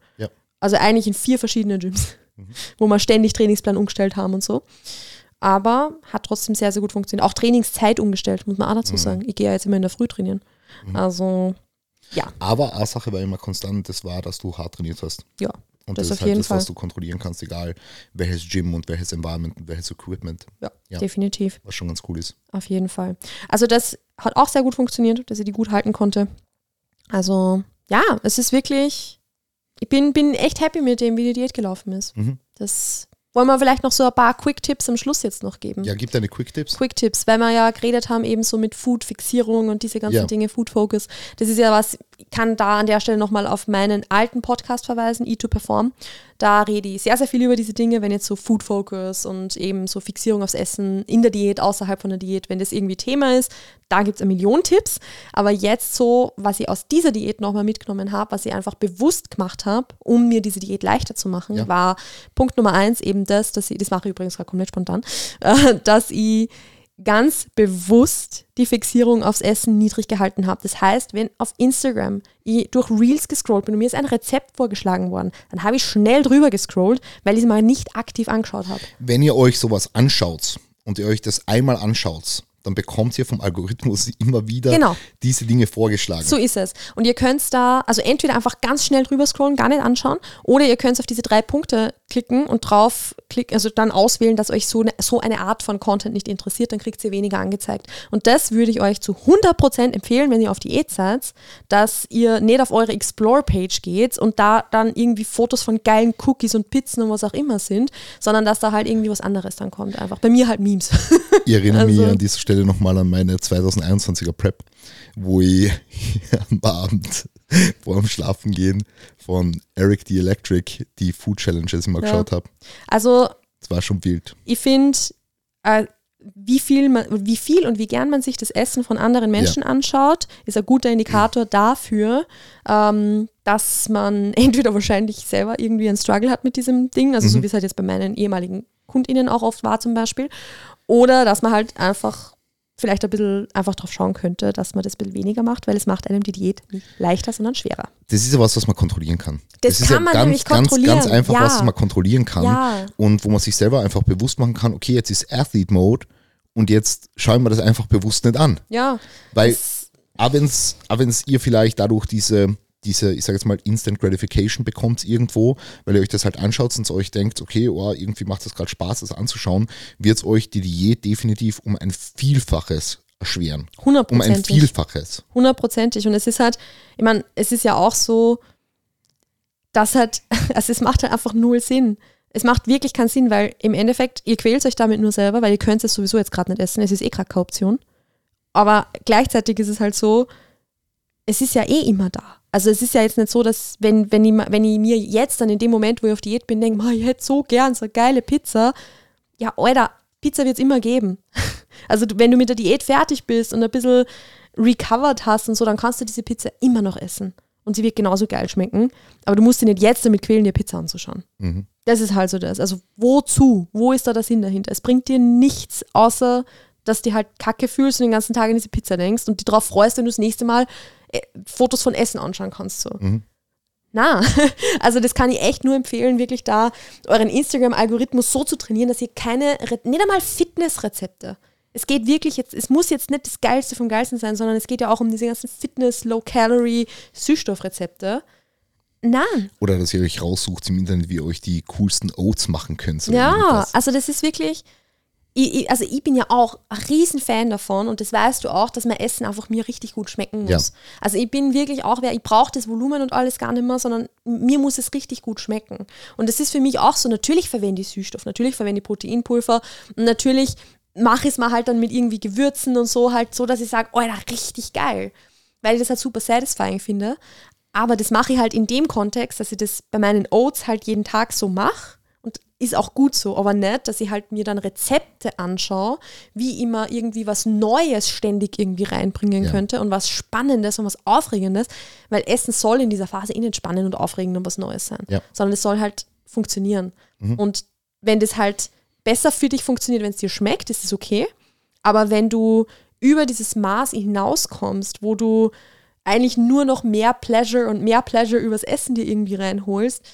Speaker 2: Also eigentlich in vier verschiedenen Gyms, wo wir ständig Trainingsplan umgestellt haben und so. Aber hat trotzdem sehr, sehr gut funktioniert. Auch Trainingszeit umgestellt, muss man auch dazu sagen. Ich gehe ja jetzt immer in der Früh trainieren. Also, ja,
Speaker 1: Aber eine Sache war immer konstant, das war, dass du hart trainiert hast.
Speaker 2: ja.
Speaker 1: Und
Speaker 2: Das
Speaker 1: das,
Speaker 2: auf
Speaker 1: ist halt das, was
Speaker 2: Fall.
Speaker 1: du kontrollieren kannst, egal welches Gym und welches Environment und welches Equipment,
Speaker 2: Ja,
Speaker 1: Ja.
Speaker 2: definitiv.
Speaker 1: was schon ganz cool ist.
Speaker 2: Auf jeden Fall. Also das hat auch sehr gut funktioniert, dass ich die gut halten konnte. Also ja, es ist wirklich, ich bin, bin echt happy mit dem, wie die Diät gelaufen ist.
Speaker 1: Mhm.
Speaker 2: Das wollen wir vielleicht noch so ein paar Quick-Tipps am Schluss jetzt noch geben.
Speaker 1: Ja, gib deine Quick-Tipps.
Speaker 2: Quick-Tipps, weil wir ja geredet haben, eben so mit Food-Fixierung und diese ganzen
Speaker 1: Ja.
Speaker 2: Dinge, Food-Focus. Das ist ja was, kann da an der Stelle nochmal auf meinen alten Podcast verweisen, E2Perform. Da rede ich sehr, sehr viel über diese Dinge, wenn jetzt so Food-Focus und eben so Fixierung aufs Essen in der Diät, außerhalb von der Diät, wenn das irgendwie Thema ist, da gibt es eine Million Tipps. Aber jetzt so, was ich aus dieser Diät nochmal mitgenommen habe, was ich einfach bewusst gemacht habe, um mir diese Diät leichter zu machen,
Speaker 1: Ja.
Speaker 2: war Punkt Nummer eins eben das, dass ich, das mache ich übrigens gerade komplett spontan, äh, dass ich ganz bewusst die Fixierung aufs Essen niedrig gehalten habe. Das heißt, wenn auf Instagram ich durch Reels gescrollt bin und mir ist ein Rezept vorgeschlagen worden, dann habe ich schnell drüber gescrollt, weil ich es mal nicht aktiv angeschaut habe.
Speaker 1: Wenn ihr euch sowas anschaut und ihr euch das einmal anschaut, dann bekommt ihr vom Algorithmus immer wieder
Speaker 2: Genau.
Speaker 1: diese Dinge vorgeschlagen.
Speaker 2: So ist es. Und ihr könnt da, also entweder einfach ganz schnell drüber scrollen, gar nicht anschauen, oder ihr könnt auf diese drei Punkte klicken und drauf klicken, also dann auswählen, dass euch so eine, so eine Art von Content nicht interessiert, dann kriegt ihr weniger angezeigt. Und das würde ich euch zu 100% empfehlen, wenn ihr auf Diät seid, dass ihr nicht auf eure Explore-Page geht und da dann irgendwie Fotos von geilen Cookies und Pizzen und was auch immer sind, sondern dass da halt irgendwie was anderes dann kommt einfach. Bei mir halt Memes.
Speaker 1: Ich erinnere mich
Speaker 2: Also-
Speaker 1: an dieser Stelle nochmal an meine 2021er Prep, wo ich am Abend vor dem Schlafengehen von Eric the Electric die Food Challenges immer
Speaker 2: Ja.
Speaker 1: geschaut habe.
Speaker 2: Also
Speaker 1: Das war schon wild.
Speaker 2: ich finde, äh, wie, viel man, wie viel und wie gern man sich das Essen von anderen Menschen anschaut, ist ein guter Indikator dafür, ähm, dass man entweder wahrscheinlich selber irgendwie einen Struggle hat mit diesem Ding, also so
Speaker 1: Mhm.
Speaker 2: wie es halt jetzt bei meinen ehemaligen KundInnen auch oft war zum Beispiel, oder dass man halt einfach vielleicht ein bisschen einfach drauf schauen könnte, dass man das ein bisschen weniger macht, weil es macht einem die Diät nicht leichter, sondern schwerer.
Speaker 1: Das ist ja was, was man kontrollieren kann.
Speaker 2: Das
Speaker 1: ist
Speaker 2: kann
Speaker 1: ja
Speaker 2: man
Speaker 1: ganz,
Speaker 2: nämlich
Speaker 1: ganz,
Speaker 2: kontrollieren.
Speaker 1: ganz einfach,
Speaker 2: Ja.
Speaker 1: was man kontrollieren kann.
Speaker 2: Ja.
Speaker 1: Und wo man sich selber einfach bewusst machen kann, okay, jetzt ist Athlete Mode und jetzt schauen wir das einfach bewusst nicht an.
Speaker 2: Ja,
Speaker 1: Weil
Speaker 2: das-
Speaker 1: auch wenn es ihr vielleicht dadurch diese, diese, ich sage jetzt mal, Instant Gratification bekommt irgendwo, weil ihr euch das halt anschaut und euch denkt, okay, oh, irgendwie macht das gerade Spaß, das anzuschauen, wird es euch die Diät definitiv um ein Vielfaches erschweren. Um ein. Vielfaches.
Speaker 2: Hundertprozentig. Und es ist halt, ich meine, es ist ja auch so, dass halt, also es macht halt einfach null Sinn. Es macht wirklich keinen Sinn, weil im Endeffekt, ihr quält euch damit nur selber, weil ihr könnt es sowieso jetzt gerade nicht essen. Es ist eh gerade keine Option. Aber gleichzeitig ist es halt so, es ist ja eh immer da. Also es ist ja jetzt nicht so, dass wenn, wenn, ich, wenn ich mir jetzt dann in dem Moment, wo ich auf Diät bin, denke, "Ma, ich hätte so gern so eine geile Pizza. Ja, Alter, Pizza wird es immer geben. Also wenn du mit der Diät fertig bist und ein bisschen recovered hast und so, dann kannst du diese Pizza immer noch essen. Und sie wird genauso geil schmecken. Aber du musst dich nicht jetzt damit quälen, dir Pizza anzuschauen.
Speaker 1: Mhm.
Speaker 2: Das ist halt so das. Also wozu? Wo ist da der Sinn dahinter? Es bringt dir nichts, außer dass du halt kacke fühlst und den ganzen Tag an diese Pizza denkst und dich darauf freust, wenn du das nächste Mal Fotos von Essen anschauen kannst. So.
Speaker 1: Mhm.
Speaker 2: Na, also das kann ich echt nur empfehlen, wirklich da euren Instagram-Algorithmus so zu trainieren, dass ihr keine, nicht einmal Fitnessrezepte. Es geht wirklich jetzt, es muss jetzt nicht das Geilste vom Geilsten sein, sondern es geht ja auch um diese ganzen Fitness, Low-Calorie, Süßstoffrezepte. Nein,
Speaker 1: Oder dass ihr euch raussucht im Internet, wie ihr euch die coolsten Oats machen könnt. oder
Speaker 2: Ja, also das ist wirklich, ich, ich, also ich bin ja auch ein Riesenfan davon und das weißt du auch, dass mein Essen einfach mir richtig gut schmecken muss.
Speaker 1: Ja.
Speaker 2: Also ich bin wirklich auch, wer, ich brauche das Volumen und alles gar nicht mehr, sondern mir muss es richtig gut schmecken. Und das ist für mich auch so, natürlich verwende ich Süßstoff, natürlich verwende ich Proteinpulver und natürlich mache ich es mal halt dann mit irgendwie Gewürzen und so halt so, dass ich sage, oh, ja, richtig geil. Weil ich das halt super satisfying finde. Aber das mache ich halt in dem Kontext, dass ich das bei meinen Oats halt jeden Tag so mache. Ist auch gut so, aber nicht, dass ich halt mir dann Rezepte anschaue, wie immer irgendwie was Neues ständig irgendwie reinbringen
Speaker 1: Ja.
Speaker 2: könnte und was Spannendes und was Aufregendes, weil Essen soll in dieser Phase eh nicht spannend und aufregend und was Neues sein,
Speaker 1: Ja.
Speaker 2: sondern es soll halt funktionieren.
Speaker 1: Mhm.
Speaker 2: Und wenn das halt besser für dich funktioniert, wenn es dir schmeckt, ist es okay. Aber wenn du über dieses Maß hinauskommst, wo du eigentlich nur noch mehr Pleasure und mehr Pleasure übers Essen dir irgendwie reinholst,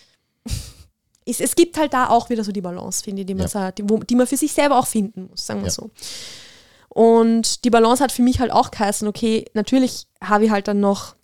Speaker 2: ist, es gibt halt da auch wieder so die Balance, finde ich, die man,
Speaker 1: Ja.
Speaker 2: die, wo, die man für sich selber auch finden muss, sagen wir
Speaker 1: Ja.
Speaker 2: so. Und die Balance hat für mich halt auch geheißen, okay, natürlich habe ich halt dann noch,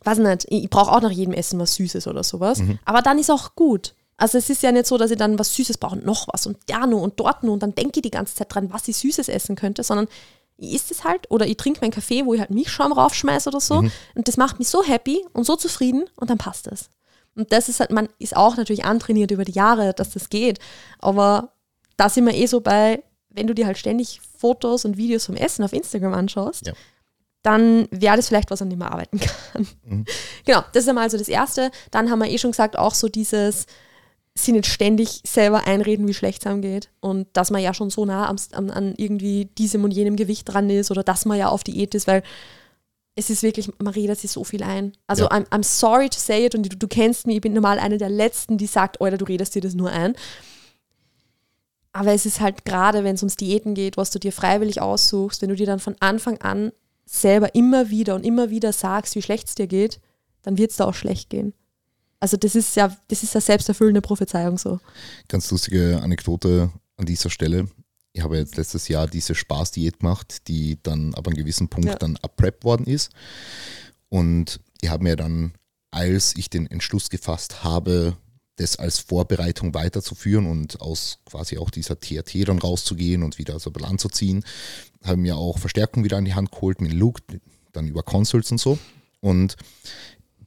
Speaker 2: weiß nicht, ich brauche auch nach jedem Essen was Süßes oder sowas, aber dann ist auch gut. Also es ist ja nicht so, dass ich dann was Süßes brauche und noch was und da nur und dort nur und dann denke ich die ganze Zeit dran, was ich Süßes essen könnte, sondern ich isst es halt oder ich trinke meinen Kaffee, wo ich halt Milchschaum raufschmeiße oder so und das macht mich so happy und so zufrieden und dann passt es. Und das ist halt, man ist auch natürlich antrainiert über die Jahre, dass das geht, aber da sind wir eh so bei, wenn du dir halt ständig Fotos und Videos vom Essen auf Instagram anschaust,
Speaker 1: Ja.
Speaker 2: dann wäre das vielleicht was, an dem man arbeiten kann. Genau, das ist einmal so das Erste. Dann haben wir eh schon gesagt, auch so dieses, sie nicht ständig selber einreden, wie schlecht es einem geht und dass man ja schon so nah am, am, an irgendwie diesem und jenem Gewicht dran ist oder dass man ja auf Diät ist, weil es ist wirklich, man redet sich so viel ein. Also
Speaker 1: Ja.
Speaker 2: I'm, I'm sorry to say it und du, du kennst mich, ich bin normal eine der Letzten, die sagt, Alter, du redest dir das nur ein. Aber es ist halt gerade, wenn es ums Diäten geht, was du dir freiwillig aussuchst, wenn du dir dann von Anfang an selber immer wieder und immer wieder sagst, wie schlecht es dir geht, dann wird es da auch schlecht gehen. Also das ist ja, das ist ja selbsterfüllende Prophezeiung so.
Speaker 1: Ganz lustige Anekdote an dieser Stelle. Ich habe jetzt letztes Jahr diese Spaßdiät gemacht, die dann ab einem gewissen Punkt
Speaker 2: Ja.
Speaker 1: dann abprep worden ist. Und ich habe mir dann, als ich den Entschluss gefasst habe, das als Vorbereitung weiterzuführen und aus quasi auch dieser TRT dann rauszugehen und wieder so ein bisschen anzuziehen, habe mir auch Verstärkung wieder an die Hand geholt mit Luke, dann über Consoles und so. Und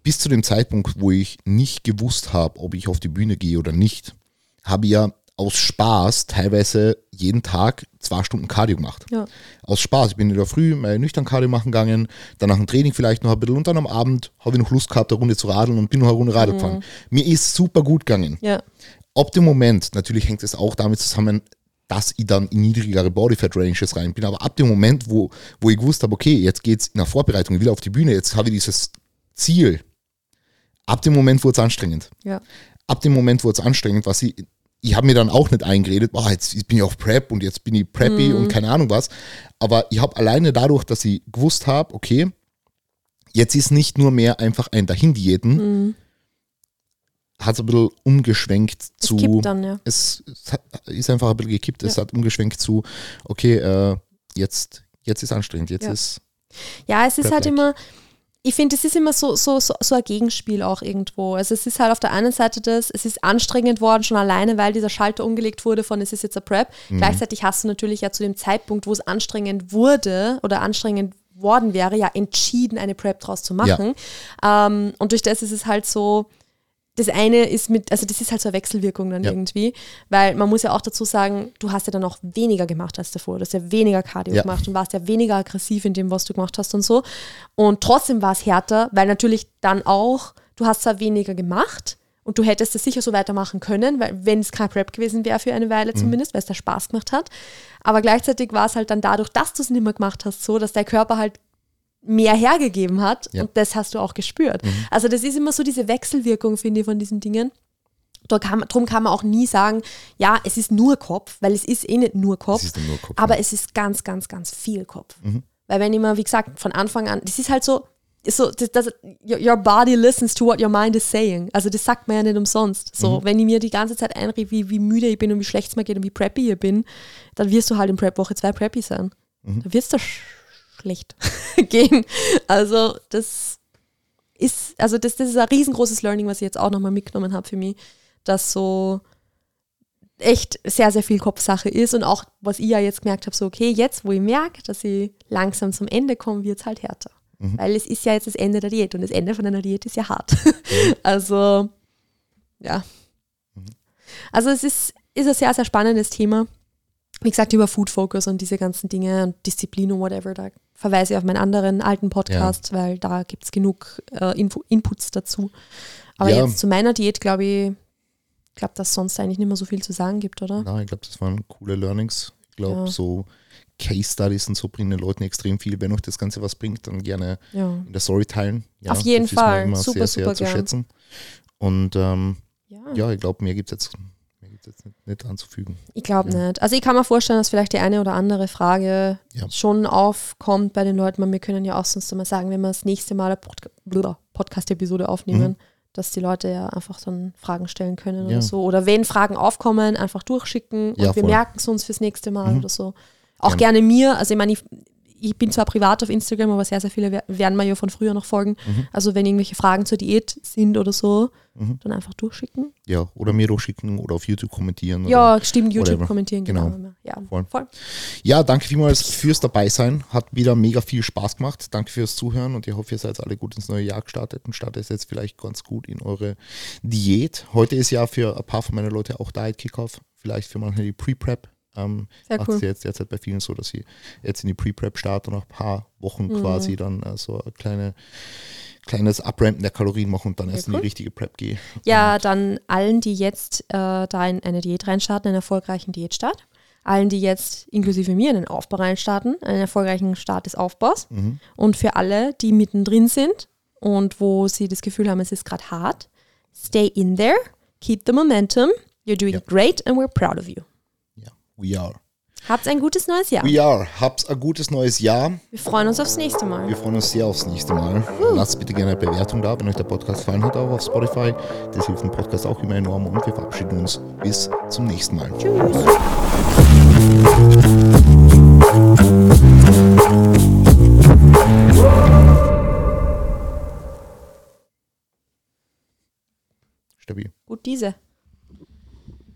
Speaker 1: bis zu dem Zeitpunkt, wo ich nicht gewusst habe, ob ich auf die Bühne gehe oder nicht, habe ich ja aus Spaß teilweise jeden Tag zwei Stunden Cardio gemacht.
Speaker 2: Ja.
Speaker 1: Aus Spaß. Ich bin in der Früh mal nüchtern Cardio machen gegangen, dann nach dem Training vielleicht noch ein bisschen und dann am Abend habe ich noch Lust gehabt, eine Runde zu radeln und bin noch eine Runde Radl gefahren. Mir ist super gut gegangen.
Speaker 2: Ja,
Speaker 1: Ab dem Moment, natürlich hängt es auch damit zusammen, dass ich dann in niedrigere Bodyfat Ranges rein bin, aber ab dem Moment, wo, wo ich gewusst habe, okay, jetzt geht es in der Vorbereitung, ich will auf die Bühne, jetzt habe ich dieses Ziel, ab dem Moment wurde es anstrengend.
Speaker 2: ja,
Speaker 1: Ab dem Moment wurde es anstrengend, was ich, ich habe mir dann auch nicht eingeredet, boah, jetzt bin ich auf Prep und jetzt bin ich preppy und keine Ahnung was, aber ich habe alleine dadurch, dass ich gewusst habe, okay, jetzt ist nicht nur mehr einfach ein Dahin-Diäten, hat es ein bisschen umgeschwenkt
Speaker 2: es
Speaker 1: zu
Speaker 2: kippt dann, ja.
Speaker 1: es, es hat, ist einfach ein bisschen gekippt. Es
Speaker 2: Ja.
Speaker 1: hat umgeschwenkt zu, okay, äh, jetzt, jetzt ist anstrengend, jetzt
Speaker 2: Ja.
Speaker 1: ist.
Speaker 2: Ja, es ist halt immer, ich finde, es ist immer so, so, so, so ein Gegenspiel auch irgendwo. Also es ist halt auf der einen Seite das, es ist anstrengend worden, schon alleine, weil dieser Schalter umgelegt wurde von es ist jetzt ein Prep. Gleichzeitig hast du natürlich ja zu dem Zeitpunkt, wo es anstrengend wurde oder anstrengend worden wäre, ja entschieden, eine Prep draus zu machen. Ähm, und durch das ist es halt so, das eine ist mit, also das ist halt so eine Wechselwirkung dann
Speaker 1: Ja.
Speaker 2: irgendwie, weil man muss ja auch dazu sagen, du hast ja dann auch weniger gemacht als davor. Du hast ja weniger Cardio
Speaker 1: Ja.
Speaker 2: gemacht und warst ja weniger aggressiv in dem, was du gemacht hast und so. Und trotzdem war es härter, weil natürlich dann auch, du hast zwar weniger gemacht und du hättest es sicher so weitermachen können, weil wenn es kein Prep gewesen wäre für eine Weile zumindest, weil es da Spaß gemacht hat. Aber gleichzeitig war es halt dann dadurch, dass du es nicht mehr gemacht hast, so, dass der Körper halt mehr hergegeben hat
Speaker 1: Ja.
Speaker 2: und das hast du auch gespürt. Also das ist immer so diese Wechselwirkung, finde ich, von diesen Dingen. Kann, darum kann man auch nie sagen, ja, es ist nur Kopf, weil es ist eh nicht nur Kopf,
Speaker 1: Es dann nur Kopf,
Speaker 2: aber
Speaker 1: ja.
Speaker 2: es ist ganz, ganz, ganz viel Kopf. Weil wenn immer, wie gesagt, von Anfang an, das ist halt so, ist so das, das, your, body listens to what your mind is saying. Also das sagt man ja nicht umsonst. So, wenn ich mir die ganze Zeit einrede, wie, wie müde ich bin und wie schlecht es mir geht und wie preppy ich bin, dann wirst du halt in Prep Woche 2 preppy sein. Da wirst du schlecht gehen. Also das ist, also das, das ist ein riesengroßes Learning, was ich jetzt auch nochmal mitgenommen habe für mich, dass so echt sehr, sehr viel Kopfsache ist und auch, was ich ja jetzt gemerkt habe, so okay, jetzt, wo ich merke, dass ich langsam zum Ende komme, wird es halt härter. Weil es ist ja jetzt das Ende der Diät und das Ende von einer Diät ist ja hart. also, ja. Also es ist, ist ein sehr, sehr spannendes Thema. Wie gesagt, über Food Focus und diese ganzen Dinge und Disziplin und whatever, da verweise ich auf meinen anderen alten Podcast, weil da gibt es genug äh, Info, Inputs dazu. Aber
Speaker 1: Ja.
Speaker 2: jetzt zu meiner Diät, glaube ich, glaube, dass es sonst eigentlich nicht mehr so viel zu sagen gibt, oder?
Speaker 1: Nein, ich glaube, das waren coole Learnings. Ich glaube,
Speaker 2: Ja.
Speaker 1: so Case Studies und so bringen den Leuten extrem viel. Wenn euch das Ganze was bringt, dann gerne
Speaker 2: Ja.
Speaker 1: in der Story teilen. Ja,
Speaker 2: Auf jeden Fall.
Speaker 1: Immer
Speaker 2: Super,
Speaker 1: sehr, sehr
Speaker 2: super
Speaker 1: zu
Speaker 2: gern.
Speaker 1: schätzen. Und ähm,
Speaker 2: ja.
Speaker 1: ja, ich glaube, mehr gibt es jetzt, jetzt nicht, nicht anzufügen.
Speaker 2: Ich glaube
Speaker 1: Ja.
Speaker 2: nicht. Also ich kann mir vorstellen, dass vielleicht die eine oder andere Frage
Speaker 1: Ja.
Speaker 2: schon aufkommt bei den Leuten. weil Wir können ja auch sonst mal sagen, wenn wir das nächste Mal eine Podcast-Episode aufnehmen, dass die Leute ja einfach dann Fragen stellen können
Speaker 1: Mhm. Ja.
Speaker 2: oder so. Oder wenn Fragen aufkommen, einfach durchschicken und wir merken es uns fürs nächste Mal
Speaker 1: Mhm.
Speaker 2: oder so. Auch gerne mir. Also ich meine, ich, ich bin zwar privat auf Instagram, aber sehr, sehr viele wer- werden mir ja von früher noch folgen.
Speaker 1: Mhm.
Speaker 2: Also wenn irgendwelche Fragen zur Diät sind oder so,
Speaker 1: Mhm.
Speaker 2: dann einfach durchschicken.
Speaker 1: Ja, oder mir durchschicken oder auf YouTube kommentieren.
Speaker 2: Ja, stimmt, YouTube
Speaker 1: whatever.
Speaker 2: kommentieren,
Speaker 1: Genau.
Speaker 2: genau. Ja,
Speaker 1: Voll.
Speaker 2: voll.
Speaker 1: Ja, danke vielmals fürs Dabeisein. Hat wieder mega viel Spaß gemacht. Danke fürs Zuhören und ich hoffe, ihr seid alle gut ins neue Jahr gestartet und startet jetzt vielleicht ganz gut in eure Diät. Heute ist ja für ein paar von meinen Leuten auch Diet Kickoff. Vielleicht für manche die Pre-Prep. Ähm,
Speaker 2: Sehr
Speaker 1: macht
Speaker 2: cool.
Speaker 1: es jetzt derzeit bei vielen so, dass sie jetzt in die Pre-Prep starten und nach ein paar Wochen
Speaker 2: Mhm.
Speaker 1: quasi dann äh, so ein kleine, kleines Abrampen der Kalorien machen und dann
Speaker 2: Sehr
Speaker 1: erst in
Speaker 2: cool.
Speaker 1: die richtige Prep gehen.
Speaker 2: Ja, dann allen, die jetzt äh, da in eine Diät reinstarten, einen erfolgreichen Diätstart. Allen, die jetzt inklusive mir einen Aufbau reinstarten, einen erfolgreichen Start des Aufbaus.
Speaker 1: Mhm.
Speaker 2: Und für alle, die mittendrin sind und wo sie das Gefühl haben, es ist gerade hart, stay in there, keep the momentum. You're doing
Speaker 1: Ja.
Speaker 2: great and we're proud of you.
Speaker 1: We are.
Speaker 2: Habt ein gutes neues Jahr.
Speaker 1: We are. Habt ein gutes neues Jahr.
Speaker 2: Wir freuen uns aufs nächste Mal.
Speaker 1: Wir freuen uns sehr aufs nächste Mal. Lasst bitte gerne eine Bewertung da, wenn euch der Podcast gefallen hat, auch auf Spotify. Das hilft dem Podcast auch immer enorm und wir verabschieden uns bis zum nächsten Mal.
Speaker 2: Tschüss.
Speaker 1: Stabil.
Speaker 2: Gut, diese.